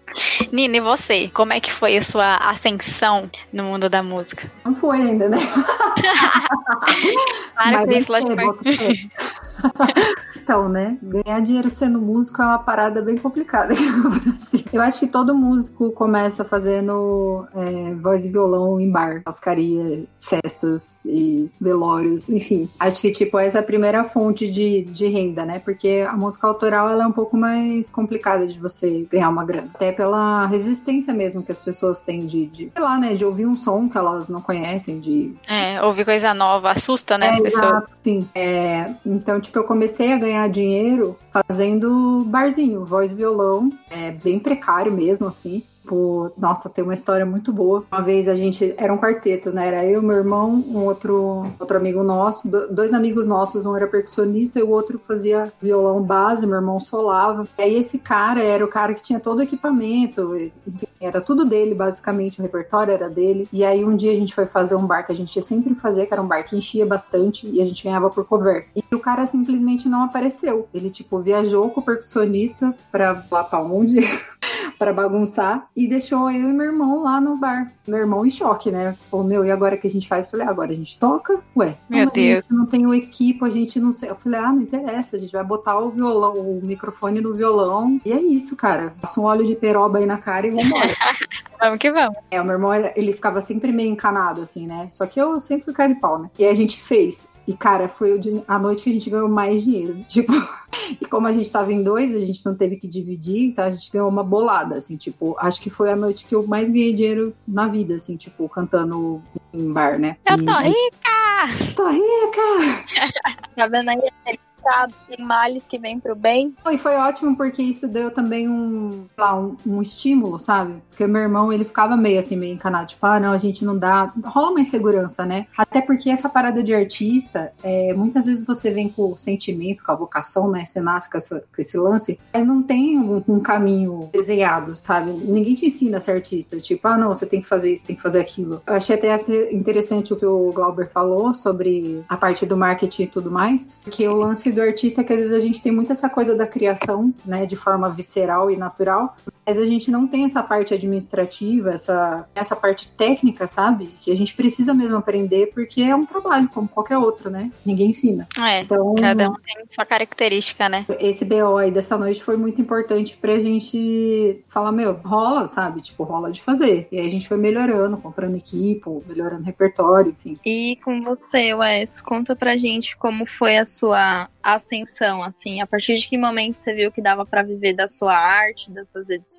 Nina, e você? Como é que foi a sua ascensão no mundo da música? Não foi ainda, né? Para com isso, Então, né? Ganhar dinheiro sendo músico é uma parada bem complicada aqui no Brasil. Eu acho que todo músico começa fazendo é, voz e violão em bar, cascaria, festas e velórios, enfim. Acho que, tipo, essa é a primeira fonte de, de renda, né? Porque a música autoral ela é um pouco mais complicada de você ganhar uma grana. Até pela resistência mesmo que as pessoas têm de, de sei lá, né? De ouvir um som que elas não conhecem, de. É, ouvir coisa nova, assusta, né? É, as pessoas. Sim. É, então, tipo, eu comecei a ganhar dinheiro fazendo barzinho, voz e violão. É bem precário mesmo, assim. Tipo, nossa, tem uma história muito boa. Uma vez a gente era um quarteto, né? Era eu, meu irmão, um outro, outro amigo nosso, dois amigos nossos, um era percussionista e o outro fazia violão base, meu irmão solava. E aí esse cara era o cara que tinha todo o equipamento, enfim, era tudo dele, basicamente, o repertório era dele. E aí um dia a gente foi fazer um bar que a gente ia sempre fazer, que era um bar que enchia bastante e a gente ganhava por cover. E o cara simplesmente não apareceu. Ele, tipo, viajou com o percussionista pra lá pra onde? para bagunçar e deixou eu e meu irmão lá no bar. Meu irmão em choque, né? Falou, meu, e agora que a gente faz? Eu falei, ah, agora a gente toca? Ué, meu não, Deus. não tem o equipo, a gente não sei. Eu falei, ah, não interessa, a gente vai botar o violão, o microfone no violão. E é isso, cara. Passa um óleo de peroba aí na cara e vambora. vamos que vamos. É, o meu irmão, ele ficava sempre meio encanado, assim, né? Só que eu sempre fui cara de pau, né? E aí a gente fez. E, cara, foi a noite que a gente ganhou mais dinheiro. Tipo, e como a gente tava em dois, a gente não teve que dividir, então a gente ganhou uma bolada, assim, tipo, acho que foi a noite que eu mais ganhei dinheiro na vida, assim, tipo, cantando em bar, né? Eu tô e... rica! Tô rica! tá vendo aí? Tem males que vêm pro bem. E foi ótimo porque isso deu também um, lá, um, um, estímulo, sabe? Porque meu irmão, ele ficava meio assim, meio encanado, tipo, ah, não, a gente não dá. Rola uma insegurança, né? Até porque essa parada de artista, é, muitas vezes você vem com o sentimento, com a vocação, né? Você nasce com, essa, com esse lance, mas não tem um, um, caminho desenhado, sabe? Ninguém te ensina a ser artista. Tipo, ah, não, você tem que fazer isso, tem que fazer aquilo. Eu achei até interessante o que o Glauber falou sobre a parte do marketing e tudo mais, porque o lance do artista que às vezes a gente tem muito essa coisa da criação, né, de forma visceral e natural, mas a gente não tem essa parte administrativa, essa, essa parte técnica, sabe? Que a gente precisa mesmo aprender, porque é um trabalho como qualquer outro, né? Ninguém ensina. É, então, cada um tem sua característica, né? Esse BO aí dessa noite foi muito importante pra gente falar, meu, rola, sabe? Tipo, rola de fazer. E aí a gente foi melhorando, comprando equipe, melhorando repertório, enfim. E com você, Wes, conta pra gente como foi a sua ascensão, assim, a partir de que momento você viu que dava para viver da sua arte, das suas edições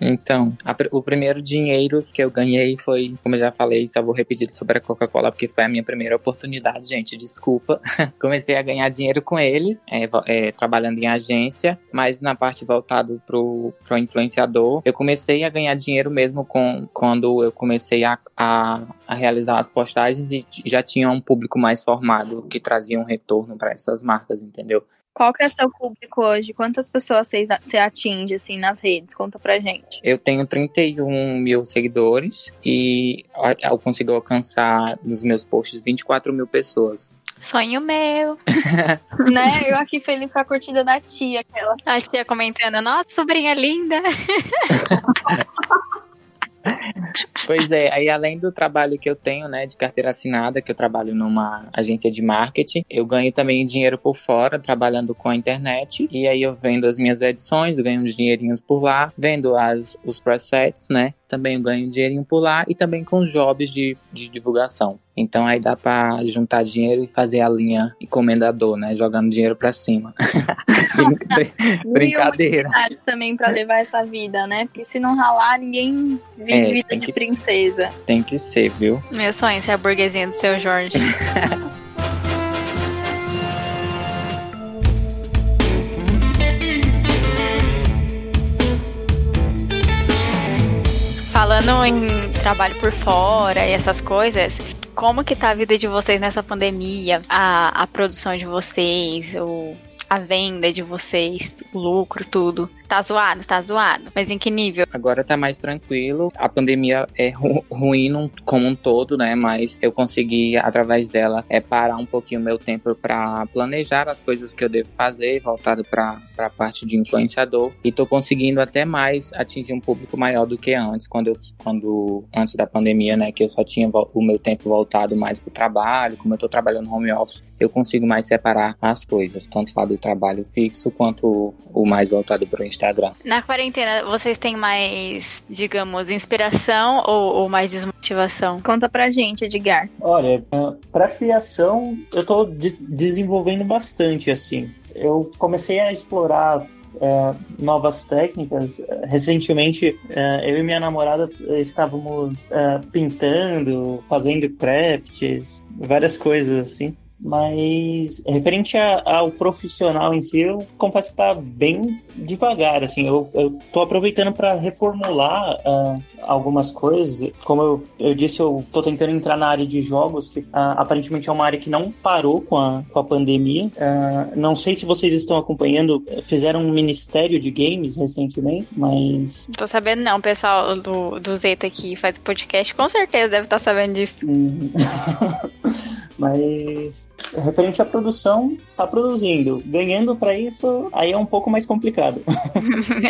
Então, a, o primeiro dinheiro que eu ganhei foi, como eu já falei, só vou repetir sobre a Coca-Cola, porque foi a minha primeira oportunidade, gente, desculpa. Comecei a ganhar dinheiro com eles, é, é, trabalhando em agência, mas na parte voltada pro, pro influenciador, eu comecei a ganhar dinheiro mesmo com quando eu comecei a, a, a realizar as postagens e já tinha um público mais formado que trazia um retorno para essas marcas, entendeu? Qual que é seu público hoje? Quantas pessoas você atinge, assim, nas redes? Conta pra gente. Eu tenho 31 mil seguidores e eu consigo alcançar nos meus posts 24 mil pessoas. Sonho meu. né? Eu aqui feliz com a curtida da tia. Aquela. A tia comentando, nossa, sobrinha linda. Pois é, aí além do trabalho que eu tenho, né, de carteira assinada, que eu trabalho numa agência de marketing, eu ganho também dinheiro por fora, trabalhando com a internet, e aí eu vendo as minhas edições, ganho uns dinheirinhos por lá, vendo as, os presets, né, também ganho dinheirinho por lá, e também com jobs de, de divulgação. Então aí dá para juntar dinheiro e fazer a linha encomendador, né? Jogando dinheiro para cima. Brincadeira. E também para levar essa vida, né? Porque se não ralar, ninguém vive é, vida de que, princesa. Tem que ser, viu? Meu sonho é ser a burguesinha do seu Jorge. Falando em trabalho por fora e essas coisas, como que tá a vida de vocês nessa pandemia? A, a produção de vocês, o, a venda de vocês, o lucro, tudo. Tá zoado, tá zoado. Mas em que nível? Agora tá mais tranquilo. A pandemia é ru ruim como um todo, né? Mas eu consegui, através dela, é parar um pouquinho meu tempo para planejar as coisas que eu devo fazer, voltado para a parte de influenciador. E tô conseguindo até mais atingir um público maior do que antes, quando eu, quando antes da pandemia, né? Que eu só tinha o meu tempo voltado mais pro trabalho. Como eu tô trabalhando home office, eu consigo mais separar as coisas, tanto lá do trabalho fixo quanto o mais voltado pro Instagram Instagram. Na quarentena, vocês têm mais, digamos, inspiração ou, ou mais desmotivação? Conta pra gente, Edgar. Olha, pra criação, eu tô de desenvolvendo bastante, assim. Eu comecei a explorar é, novas técnicas. Recentemente, é, eu e minha namorada estávamos é, pintando, fazendo crafts, várias coisas assim. Mas referente a, ao profissional em si, eu confesso que tá bem devagar, assim. Eu, eu tô aproveitando para reformular uh, algumas coisas. Como eu, eu disse, eu tô tentando entrar na área de jogos, que uh, aparentemente é uma área que não parou com a, com a pandemia. Uh, não sei se vocês estão acompanhando, fizeram um ministério de games recentemente, mas. Não tô sabendo, não. O pessoal do, do Zeta que faz podcast com certeza deve estar tá sabendo disso. Uhum. Mas referente à produção, tá produzindo. Ganhando para isso, aí é um pouco mais complicado.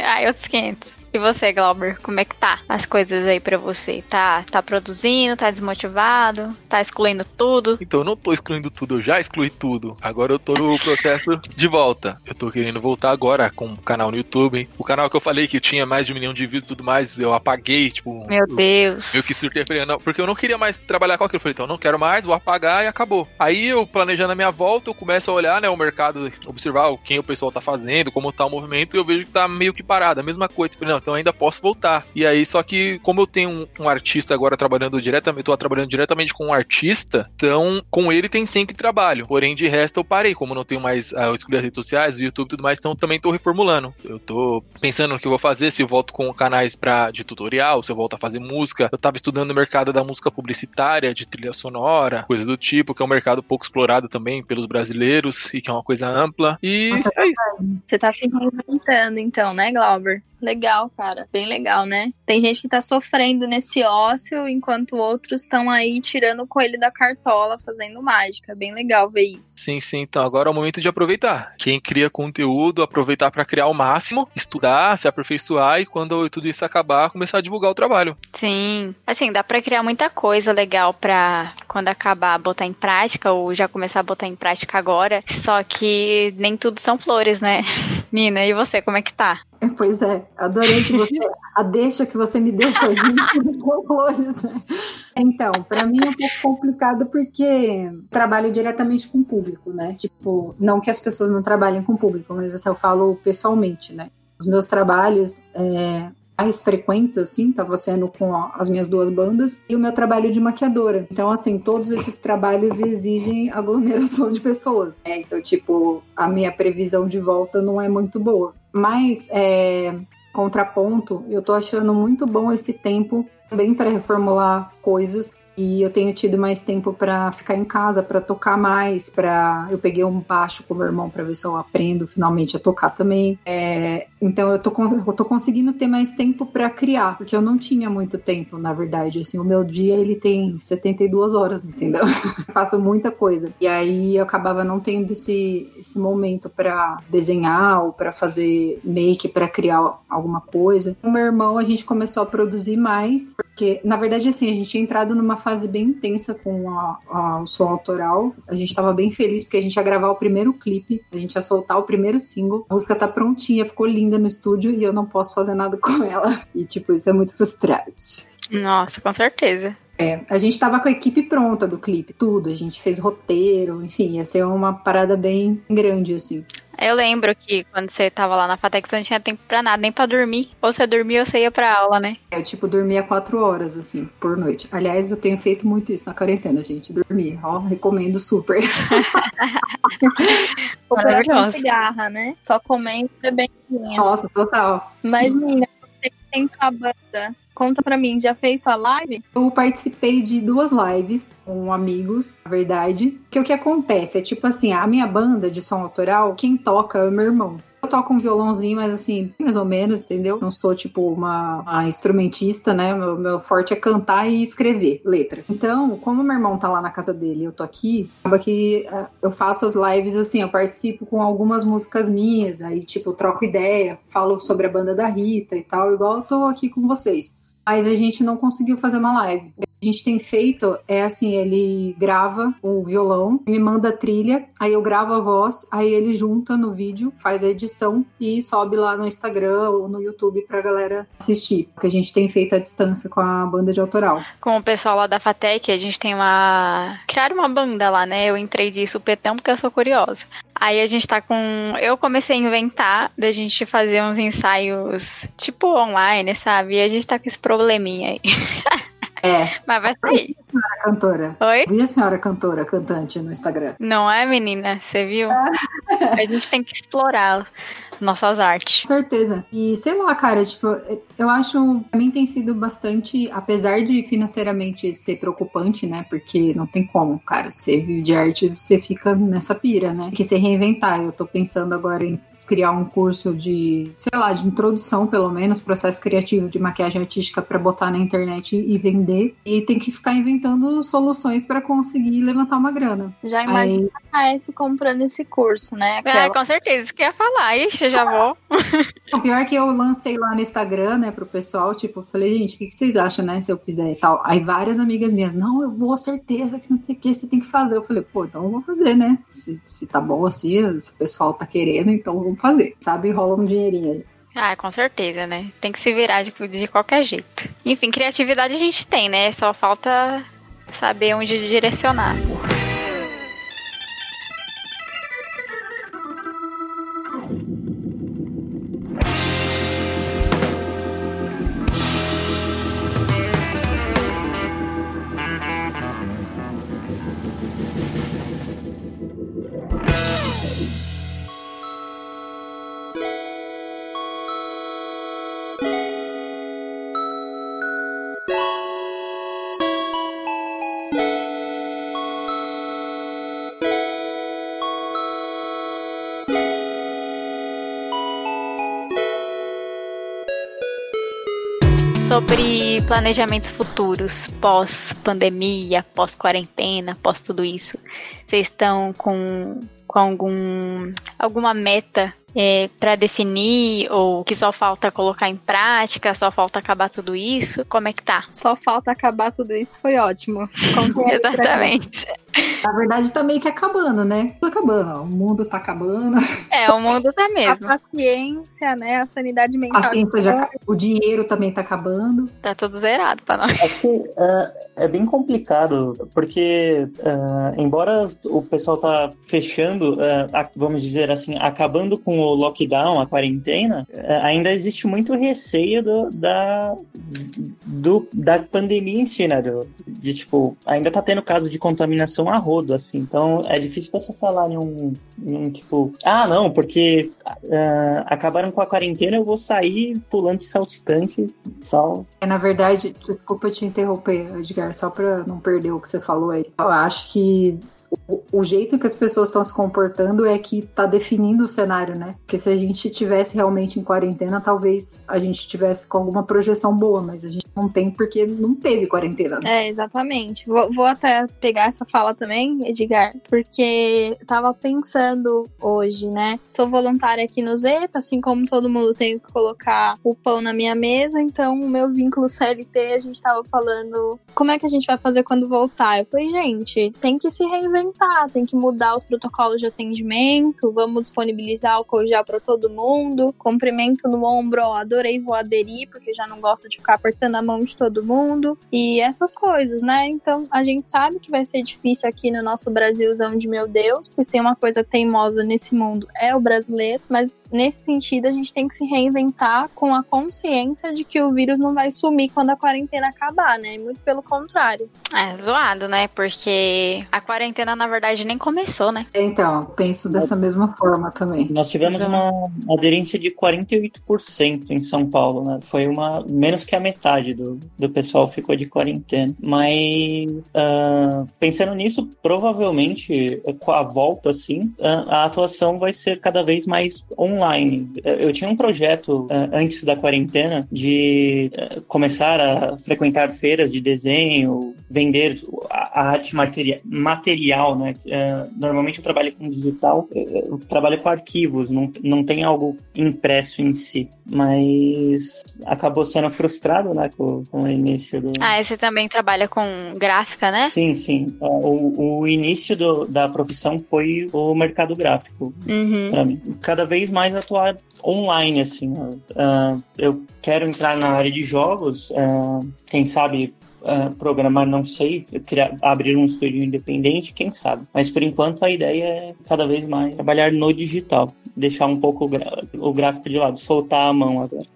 aí eu esquento. E você, Glauber, como é que tá as coisas aí para você? Tá, tá produzindo, tá desmotivado, tá excluindo tudo? Então, eu não tô excluindo tudo, eu já excluí tudo. Agora eu tô no processo de volta. Eu tô querendo voltar agora com o canal no YouTube. O canal que eu falei que tinha mais de um milhão de views e tudo mais, eu apaguei, tipo. Meu Deus. Eu que surtei, não, porque eu não queria mais trabalhar com aquilo. Eu falei, então eu não quero mais, vou apagar e acabou. Aí eu planejando a minha volta, eu começo a olhar, né, o mercado, observar quem o pessoal tá fazendo, como tá o movimento, e eu vejo que tá meio que parado. A mesma coisa. Falei, não, então ainda posso voltar. E aí, só que como eu tenho um, um artista agora trabalhando diretamente, tô trabalhando diretamente com um artista, então com ele tem sempre trabalho. Porém, de resto eu parei, como não tenho mais, ah, eu escolhi as redes sociais, o YouTube e tudo mais, então também tô reformulando. Eu tô pensando no que eu vou fazer, se eu volto com canais pra, de tutorial, se eu volto a fazer música. Eu tava estudando o mercado da música publicitária, de trilha sonora, coisa do tipo, que é um mercado pouco explorado também pelos brasileiros e que é uma coisa ampla. E Nossa, é Você tá se reinventando então, né, Glauber? Legal, cara. Bem legal, né? Tem gente que tá sofrendo nesse ócio, enquanto outros estão aí tirando o coelho da cartola, fazendo mágica. Bem legal ver isso. Sim, sim. Então agora é o momento de aproveitar. Quem cria conteúdo, aproveitar para criar o máximo, estudar, se aperfeiçoar e quando tudo isso acabar, começar a divulgar o trabalho. Sim. Assim, dá para criar muita coisa legal para quando acabar botar em prática ou já começar a botar em prática agora. Só que nem tudo são flores, né? Nina, e você, como é que tá? Pois é, adorei que você. a deixa que você me deu foi muito flores, né? Então, para mim é um pouco complicado porque trabalho diretamente com o público, né? Tipo, não que as pessoas não trabalhem com o público, mas assim, eu falo pessoalmente, né? os meus trabalhos é, mais frequentes, assim, estava sendo com as minhas duas bandas, e o meu trabalho de maquiadora. Então, assim, todos esses trabalhos exigem aglomeração de pessoas. Né? Então, tipo, a minha previsão de volta não é muito boa. Mas, é, contraponto, eu tô achando muito bom esse tempo também para reformular coisas e eu tenho tido mais tempo para ficar em casa, para tocar mais, para eu peguei um baixo com meu irmão para ver se eu aprendo finalmente a tocar também. É, então eu tô, eu tô conseguindo ter mais tempo para criar, porque eu não tinha muito tempo, na verdade. Assim, o meu dia ele tem 72 horas, entendeu? faço muita coisa. E aí eu acabava não tendo esse, esse momento para desenhar ou para fazer make, para criar alguma coisa. Com meu irmão a gente começou a produzir mais, porque na verdade assim, a gente tinha entrado numa fase bem intensa com a, a, o som autoral. A gente estava bem feliz porque a gente ia gravar o primeiro clipe, a gente ia soltar o primeiro single. A música tá prontinha, ficou linda no estúdio e eu não posso fazer nada com ela. E, tipo, isso é muito frustrante. Nossa, com certeza. É, a gente tava com a equipe pronta do clipe, tudo. A gente fez roteiro, enfim, ia ser uma parada bem grande, assim. Eu lembro que quando você tava lá na Fatex, você não tinha tempo pra nada, nem pra dormir. Ou você dormia ou você ia pra aula, né? Eu, tipo, dormia quatro horas, assim, por noite. Aliás, eu tenho feito muito isso na quarentena, gente, dormir. Ó, recomendo super. Operação cigarra, né? Só comendo e bebendo. Nossa, total. Mas, menina, você tem sua banda Conta pra mim, já fez sua live? Eu participei de duas lives com amigos, na verdade. Que o que acontece é tipo assim, a minha banda de som autoral, quem toca é o meu irmão. Eu toco um violãozinho, mas assim, mais ou menos, entendeu? Não sou, tipo, uma, uma instrumentista, né? Meu, meu forte é cantar e escrever letra. Então, como meu irmão tá lá na casa dele e eu tô aqui, acaba que uh, eu faço as lives assim, eu participo com algumas músicas minhas, aí, tipo, troco ideia, falo sobre a banda da Rita e tal, igual eu tô aqui com vocês mas a gente não conseguiu fazer uma live. A gente tem feito é assim, ele grava o violão, me manda a trilha, aí eu gravo a voz, aí ele junta no vídeo, faz a edição e sobe lá no Instagram ou no YouTube pra galera assistir. Que a gente tem feito à distância com a banda de autoral. Com o pessoal lá da Fatec, a gente tem uma. Criaram uma banda lá, né? Eu entrei de supetão porque eu sou curiosa. Aí a gente tá com. Eu comecei a inventar da gente fazer uns ensaios tipo online, sabe? E a gente tá com esse probleminha aí. É. Mas vai sair. a senhora cantora. Oi? Vi a senhora cantora, cantante no Instagram. Não é, menina? Você viu? a gente tem que explorar nossas artes. Com certeza. E sei lá, cara, tipo, eu acho, pra mim tem sido bastante, apesar de financeiramente ser preocupante, né? Porque não tem como, cara, você vive de arte, você fica nessa pira, né? Que se reinventar. Eu tô pensando agora em criar um curso de, sei lá, de introdução, pelo menos, processo criativo de maquiagem artística para botar na internet e vender. E tem que ficar inventando soluções para conseguir levantar uma grana. Já imagina Aí... a S comprando esse curso, né? Aquela... É, com certeza. Isso que ia falar. Ixi, já vou. o pior é que eu lancei lá no Instagram, né, pro pessoal, tipo, falei, gente, o que, que vocês acham, né, se eu fizer e tal? Aí várias amigas minhas, não, eu vou, certeza que não sei o que, você tem que fazer. Eu falei, pô, então eu vou fazer, né? Se, se tá bom assim, se o pessoal tá querendo, então fazer, sabe? Rola um dinheirinho aí. Ah, com certeza, né? Tem que se virar de, de qualquer jeito. Enfim, criatividade a gente tem, né? Só falta saber onde direcionar. Sobre planejamentos futuros, pós-pandemia, pós-quarentena, pós tudo isso. Vocês estão com, com algum, alguma meta é, para definir ou que só falta colocar em prática, só falta acabar tudo isso? Como é que tá? Só falta acabar tudo isso foi ótimo. Exatamente. Na verdade, tá meio que acabando, né? Tá acabando, ó. o mundo tá acabando. É, o mundo tá mesmo. A paciência, né? A sanidade mental. A ciência já, o dinheiro também tá acabando. Tá tudo zerado pra nós. Acho que é, é bem complicado, porque é, embora o pessoal tá fechando, é, a- vamos dizer assim, acabando com o lockdown, a quarentena, é, ainda existe muito receio do- da, do- da pandemia em si, né? Do- de tipo, ainda tá tendo caso de contaminação a rodo, assim. Então é difícil você falar em um, em um, tipo, ah, não, porque é, acabaram com a quarentena, eu vou sair pulando de saltitante e tal. É, na verdade, desculpa te interromper, Edgar, só pra não perder o que você falou aí. Eu acho que o, jeito que as pessoas estão se comportando é que tá definindo o cenário, né? Porque se a gente tivesse realmente em quarentena, talvez a gente tivesse com alguma projeção boa, mas a gente não tem porque não teve quarentena. né? É, exatamente. Vou, vou até pegar essa fala também, Edgar, porque tava pensando hoje, né? Sou voluntária aqui no Zeta, assim como todo mundo tem que colocar o pão na minha mesa, então o meu vínculo CLT, a gente tava falando como é que a gente vai fazer quando voltar. Eu falei, gente, tem que se reinventar, tem que mudar os protocolos de atendimento, vamos disponibilizar álcool gel pra todo mundo, cumprimento no ombro, ó, adorei, vou aderir, porque já não gosto de ficar apertando a mão de todo mundo e essas coisas, né? Então a gente sabe que vai ser difícil aqui no nosso Brasilzão de meu Deus, pois tem uma coisa teimosa nesse mundo, é o brasileiro, mas nesse sentido a gente tem que se reinventar com a consciência de que o vírus não vai sumir quando a quarentena acabar, né? Muito pelo contrário. É zoado, né? Porque a quarentena, na verdade, nem começou, né? Então, penso dessa mesma forma também. Nós tivemos uma aderência de 48% em São Paulo, né? Foi uma menos que a metade do, do pessoal ficou de quarentena. Mas ah, pensando nisso, provavelmente com a volta, assim, a atuação vai ser cada vez mais online. Eu tinha um projeto ah, antes da quarentena de ah, começar a frequentar feiras de desenho, vender a arte materia- material, né? Ah, normalmente eu trabalho com digital, eu eu trabalho com arquivos, não, não tem algo impresso em si. Mas acabou sendo frustrado, né, com, com o início do. Ah, e você também trabalha com gráfica, né? Sim, sim. Ah, O, o início do- da profissão foi o mercado gráfico, Uhum. pra mim. Cada vez mais atuar online, assim. Ah, eu quero entrar na área de jogos, ah, quem sabe ah, programar, não sei, criar, abrir um estúdio independente, quem sabe. Mas por enquanto a ideia é cada vez mais trabalhar no digital, deixar um pouco o, o gráfico de lado, soltar a mão agora.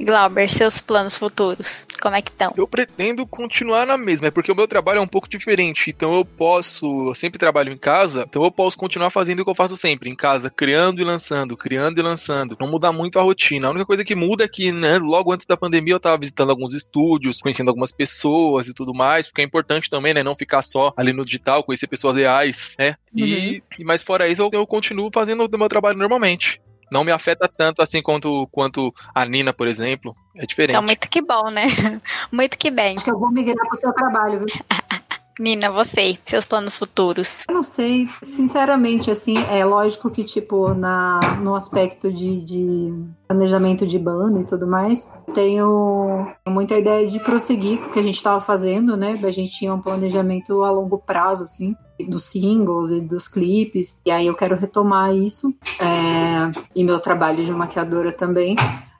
Glauber, seus planos futuros, como é que estão? Eu pretendo continuar na mesma, é porque o meu trabalho é um pouco diferente. Então eu posso, eu sempre trabalho em casa, então eu posso continuar fazendo o que eu faço sempre, em casa, criando e lançando, criando e lançando. Não mudar muito a rotina. A única coisa que muda é que, né, logo antes da pandemia eu tava visitando alguns estúdios, conhecendo algumas pessoas e tudo mais, porque é importante também, né, não ficar só ali no digital, conhecer pessoas reais, né? E, e mas fora isso, eu, eu continuo fazendo o meu trabalho normalmente. Não me afeta tanto assim quanto, quanto a Nina, por exemplo. É diferente. Então, muito que bom, né? Muito que bem. Acho que eu vou migrar pro seu trabalho, viu? Nina, você, seus planos futuros. Eu não sei, sinceramente, assim, é lógico que, tipo, na, no aspecto de, de planejamento de banda e tudo mais, tenho muita ideia de prosseguir com o que a gente estava fazendo, né? A gente tinha um planejamento a longo prazo, assim, dos singles e dos clipes, e aí eu quero retomar isso, é, e meu trabalho de maquiadora também.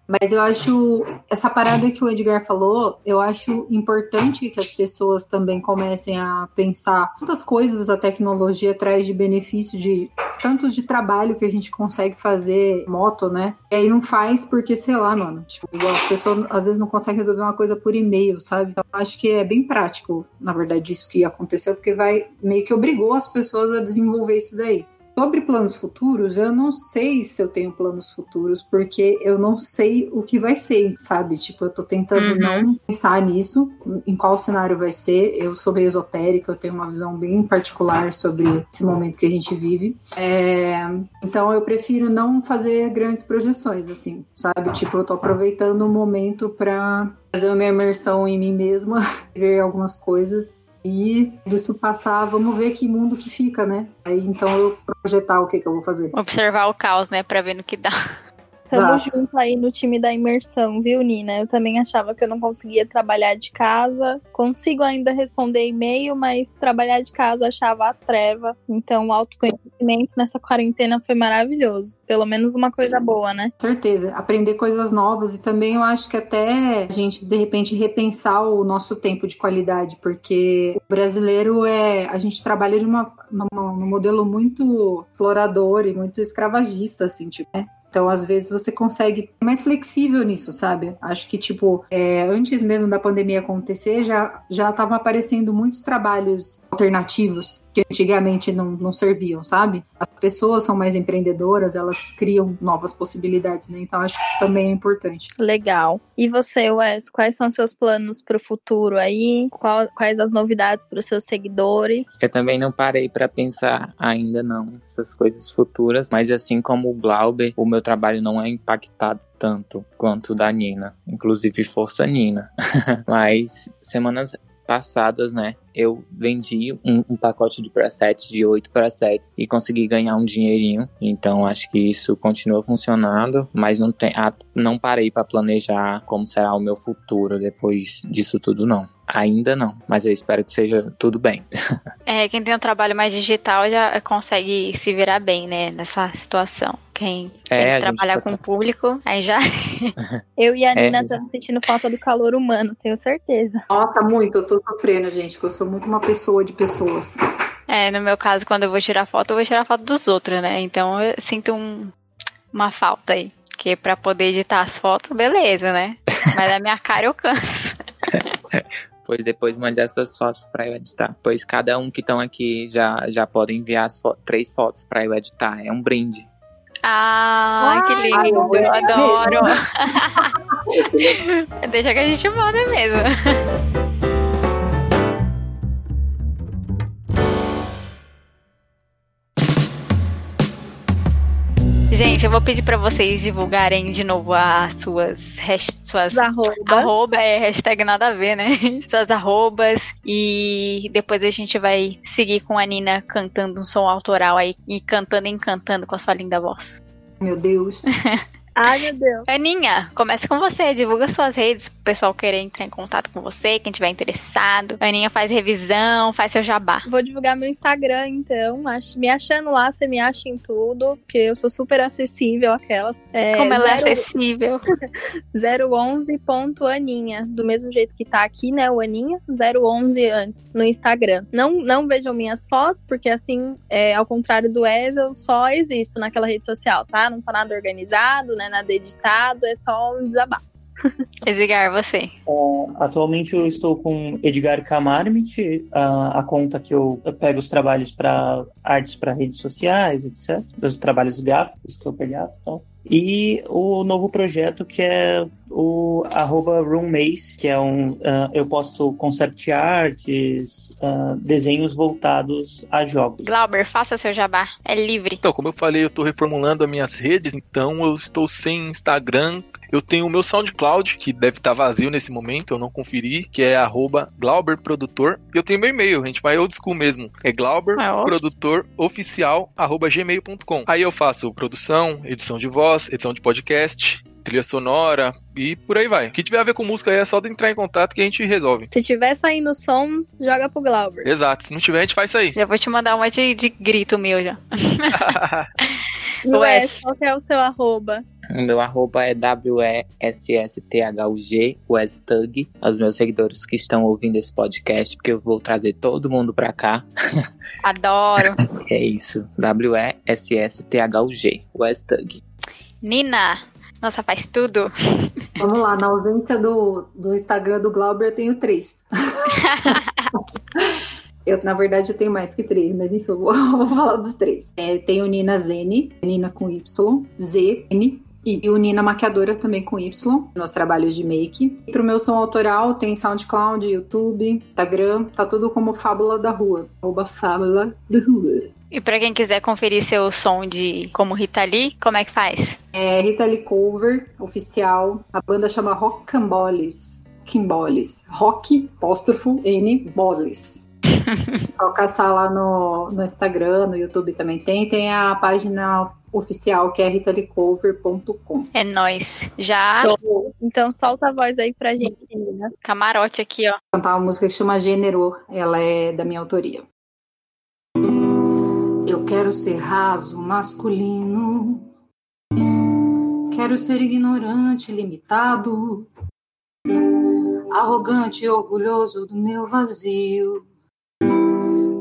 Mas eu acho essa parada que o Edgar falou, eu acho importante que as pessoas também comecem a pensar quantas coisas a tecnologia traz de benefício de tanto de trabalho que a gente consegue fazer moto, né? E aí não faz porque, sei lá, mano, tipo, as pessoas às vezes não conseguem resolver uma coisa por e-mail, sabe? Então, acho que é bem prático, na verdade, isso que aconteceu, porque vai meio que obrigou as pessoas a desenvolver isso daí. Sobre planos futuros, eu não sei se eu tenho planos futuros, porque eu não sei o que vai ser, sabe? Tipo, eu tô tentando Uhum. não pensar nisso, em qual cenário vai ser. Eu sou meio esotérica, eu tenho uma visão bem particular sobre esse momento que a gente vive. É, Então eu prefiro não fazer grandes projeções, assim, sabe? Tipo, eu tô aproveitando o momento pra fazer uma imersão em mim mesma, ver algumas coisas e disso passar, vamos ver que mundo que fica, né? Aí então eu projetar o que, que eu vou fazer. Observar o caos, né? Pra ver no que dá. Tamo Exato. junto aí no time da imersão, viu, Nina? Eu também achava que eu não conseguia trabalhar de casa. Consigo ainda responder e-mail, mas trabalhar de casa achava a treva. Então, o autoconhecimento nessa quarentena foi maravilhoso. Pelo menos uma coisa boa, né? Certeza, aprender coisas novas e também eu acho que até a gente de repente repensar o nosso tempo de qualidade, porque o brasileiro é a gente trabalha de uma num modelo muito explorador e muito escravagista assim, tipo, né? Então, às vezes, você consegue ser mais flexível nisso, sabe? Acho que, tipo, é, antes mesmo da pandemia acontecer, já já estavam aparecendo muitos trabalhos alternativos que antigamente não, não serviam, sabe? As pessoas são mais empreendedoras, elas criam novas possibilidades, né? Então, acho que isso também é importante. Legal. E você, Wes, quais são seus planos pro futuro aí? Qual- quais as novidades para os seus seguidores? Eu também não parei pra pensar ainda não essas coisas futuras, mas assim como o Glauber, o meu trabalho não é impactado tanto quanto o da Nina, inclusive força Nina. mas semanas passadas, né, eu vendi um, um pacote de presets de 8 presets e consegui ganhar um dinheirinho. Então acho que isso continua funcionando, mas não tem, ah, não parei pra planejar como será o meu futuro depois disso tudo não. Ainda não, mas eu espero que seja tudo bem. É, quem tem um trabalho mais digital já consegue se virar bem, né, nessa situação. Quem É, tem a que gente trabalhar tá- com o público, aí já. Eu e a É, Nina estamos sentindo falta do calor humano, tenho certeza. Nossa, muito, eu tô sofrendo, gente, porque eu sou muito uma pessoa de pessoas. É, no meu caso, quando eu vou tirar foto, eu vou tirar foto dos outros, né? Então eu sinto um- uma falta aí. Que pra poder editar as fotos, beleza, né? Mas a minha cara eu canso. Pois depois mande essas fotos pra eu editar. Pois cada um que estão aqui já, já pode enviar as fo- três fotos pra eu editar. É um brinde. Ah, que lindo, eu adoro. Deixa que a gente manda mesmo. Gente, eu vou pedir pra vocês divulgarem de novo as suas, hash- suas arrobas. Arroba é hashtag nada a ver, né? Suas arrobas. E depois a gente vai seguir com a Nina cantando um som autoral aí. E cantando e encantando com a sua linda voz. Meu Deus. Ai, meu Deus. Aninha, comece com você. Divulga suas redes pro pessoal querer entrar em contato com você, quem tiver interessado. Aninha faz revisão, faz seu jabá. Vou divulgar meu Instagram, então. Me achando lá, você me acha em tudo, porque eu sou super acessível aquelas. É, Como ela é zero- acessível. 011.aninha. Do mesmo jeito que tá aqui, né, o Aninha, 011 antes, no Instagram. Não, não vejam minhas fotos, porque assim, é, ao contrário do Wes, eu só existo naquela rede social, tá? Não tá nada organizado, né, nada editado, é só um desabafo. Edgar, você. É, atualmente eu estou com Edgar Camarmit, a, a conta que eu, eu pego os trabalhos para artes para redes sociais, etc. Os trabalhos gráficos que eu pegava e tal. E o novo projeto que é o arroba Roommace, que é um. ah, eu posto concept arts, ah, desenhos voltados a jogos. Glauber, faça seu jabá. É livre. Então, como eu falei, eu tô reformulando as minhas redes, então eu estou sem Instagram. Eu tenho o meu SoundCloud, que deve estar vazio nesse momento, eu não conferi, que é arroba glauberprodutor. E eu tenho meu e-mail, a gente vai old school mesmo. É glauberprodutoroficial.gmail.com Aí eu faço produção, edição de voz, edição de podcast, trilha sonora e por aí vai. O que tiver a ver com música aí é só de entrar em contato que a gente resolve. Se tiver saindo som, joga pro Glauber. Exato, se não tiver, a gente faz isso aí. Já vou te mandar uma de, de grito meu já. Wes. Wes, qual que é o seu arroba? O meu arroba é W-E-S-S-T-H-U-G, Westug. Os meus seguidores que estão ouvindo esse podcast, porque eu vou trazer todo mundo pra cá. Adoro. É isso. W-E-S-S-T-H-U-G, Westug. Nina, nossa, faz tudo. Vamos lá, na ausência do, do Instagram do Glauber, eu tenho três. Eu, na verdade, eu tenho mais que três, mas enfim, eu vou, vou falar dos três. É, tenho Nina Zene, Nina com Y, Z, N, e o Nina Maquiadora também com Y, nos trabalhos de make. E pro meu som autoral tem SoundCloud, YouTube, Instagram, tá tudo como Fábula da Rua, arroba Fábula da Rua. E pra quem quiser conferir seu som de como Rita Lee, como é que faz? É Rita Lee Cover, oficial. A banda chama Rock Cambolis. Kimbolis. Rock, apóstrofo, N, Bolis. Só caçar lá no, no Instagram, no YouTube também tem. Tem a página oficial que é ritalicover.com. É nóis. Já Então solta a voz aí pra gente, né? camarote aqui, ó. cantar uma música que chama Gênero, ela é da minha autoria. Eu quero ser raso, masculino. Quero ser ignorante, limitado. Arrogante e orgulhoso do meu vazio.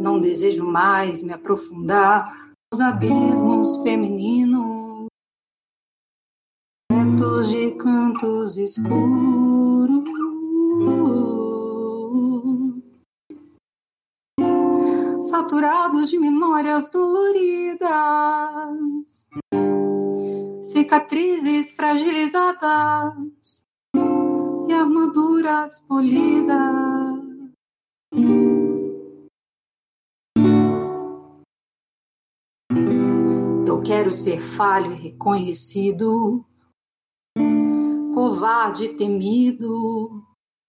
Não desejo mais me aprofundar nos abismos femininos. Retos de cantos escuros. saturados de memórias doloridas, cicatrizes fragilizadas e armaduras polidas. Quero ser falho e reconhecido, covarde e temido,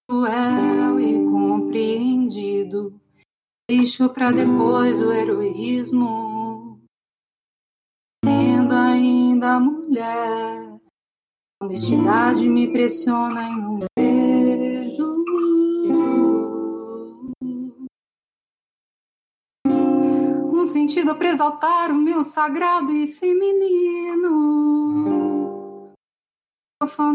cruel e compreendido. Deixo pra depois o heroísmo, sendo ainda mulher. Honestidade me pressiona e não sentido pra exaltar o meu sagrado e feminino. Profanado,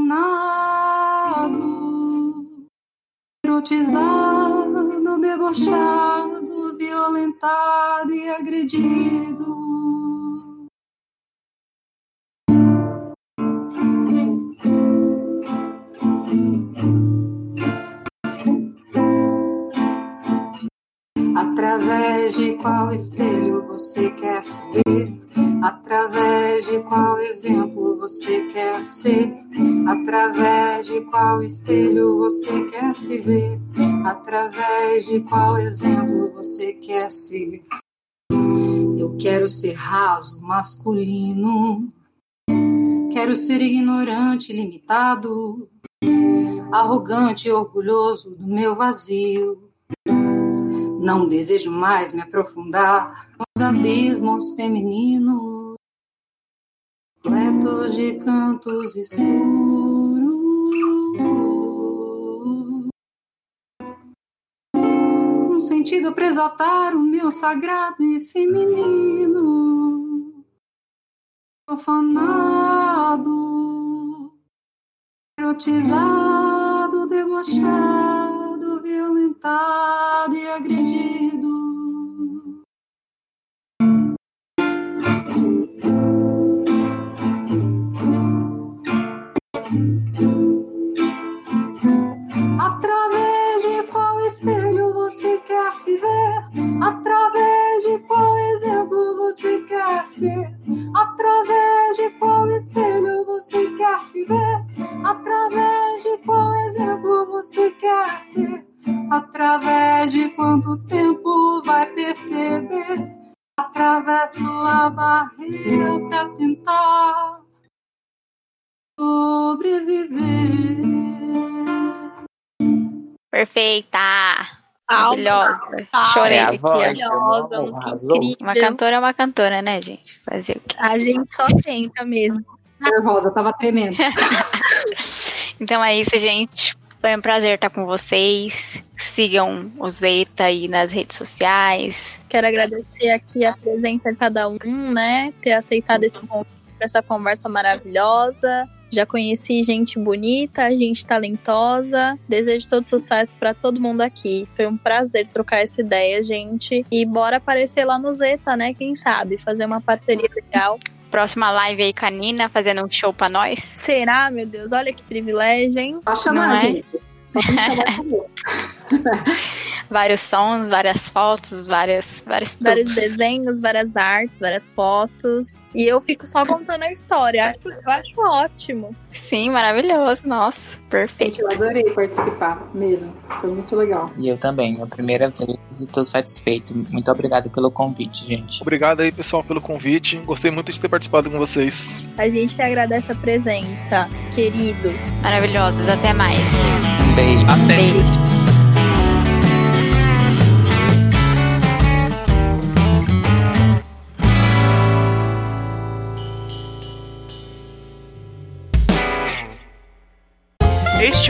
erotizado, debochado, violentado e agredido. Qual espelho você quer se ver? Através de qual exemplo você quer ser? Através de qual espelho você quer se ver? Através de qual exemplo você quer ser? Eu quero ser raso, masculino. Quero ser ignorante, limitado. Arrogante orgulhoso do meu vazio. Não desejo mais me aprofundar nos abismos femininos, repletos de cantos escuros. Um sentido para exaltar o meu sagrado e feminino, profanado, erotizado, debochado, violentado e agredido. Através de qual espelho você quer se ver? Através de qual exemplo você quer ser? Através de qual espelho você quer se ver? Através de qual exemplo você quer ser? Através de quanto tempo vai perceber? Atravesso a barreira para tentar sobreviver. Perfeita! Maravilhosa. Chorei É aqui, voz. Maravilhosa, música Arrasou. incrível. Uma cantora é uma cantora, né, gente? Fazer o quê? A gente só tenta mesmo. Nervosa, tava tremendo. Então é isso, gente. Foi um prazer estar com vocês. Sigam o Zeta aí nas redes sociais. Quero agradecer aqui a presença de cada um, né? Ter aceitado esse convite para essa conversa maravilhosa. Já conheci gente bonita, gente talentosa. Desejo todo sucesso para todo mundo aqui. Foi um prazer trocar essa ideia, gente. E bora aparecer lá no Zeta, né? Quem sabe? Fazer uma parceria legal. Próxima live aí com a Nina, fazendo um show pra nós. Será, meu Deus? Olha que privilégio, hein? Só chamar, Não é? gente. Só me chamar por favor. Vários sons, várias fotos, várias, vários Vários desenhos, várias artes, várias fotos. E eu fico só contando a história. Acho- Eu acho ótimo. Sim, maravilhoso. Nossa, Gente, perfeito. eu adorei participar, mesmo. Foi muito legal. E eu também, minha primeira vez e tô satisfeito. Muito obrigado pelo convite, gente. Obrigado aí, pessoal, pelo convite. Gostei muito de ter participado com vocês. A gente que agradece a presença, queridos. Maravilhosos. Até mais. Um beijo. Até. Beijo.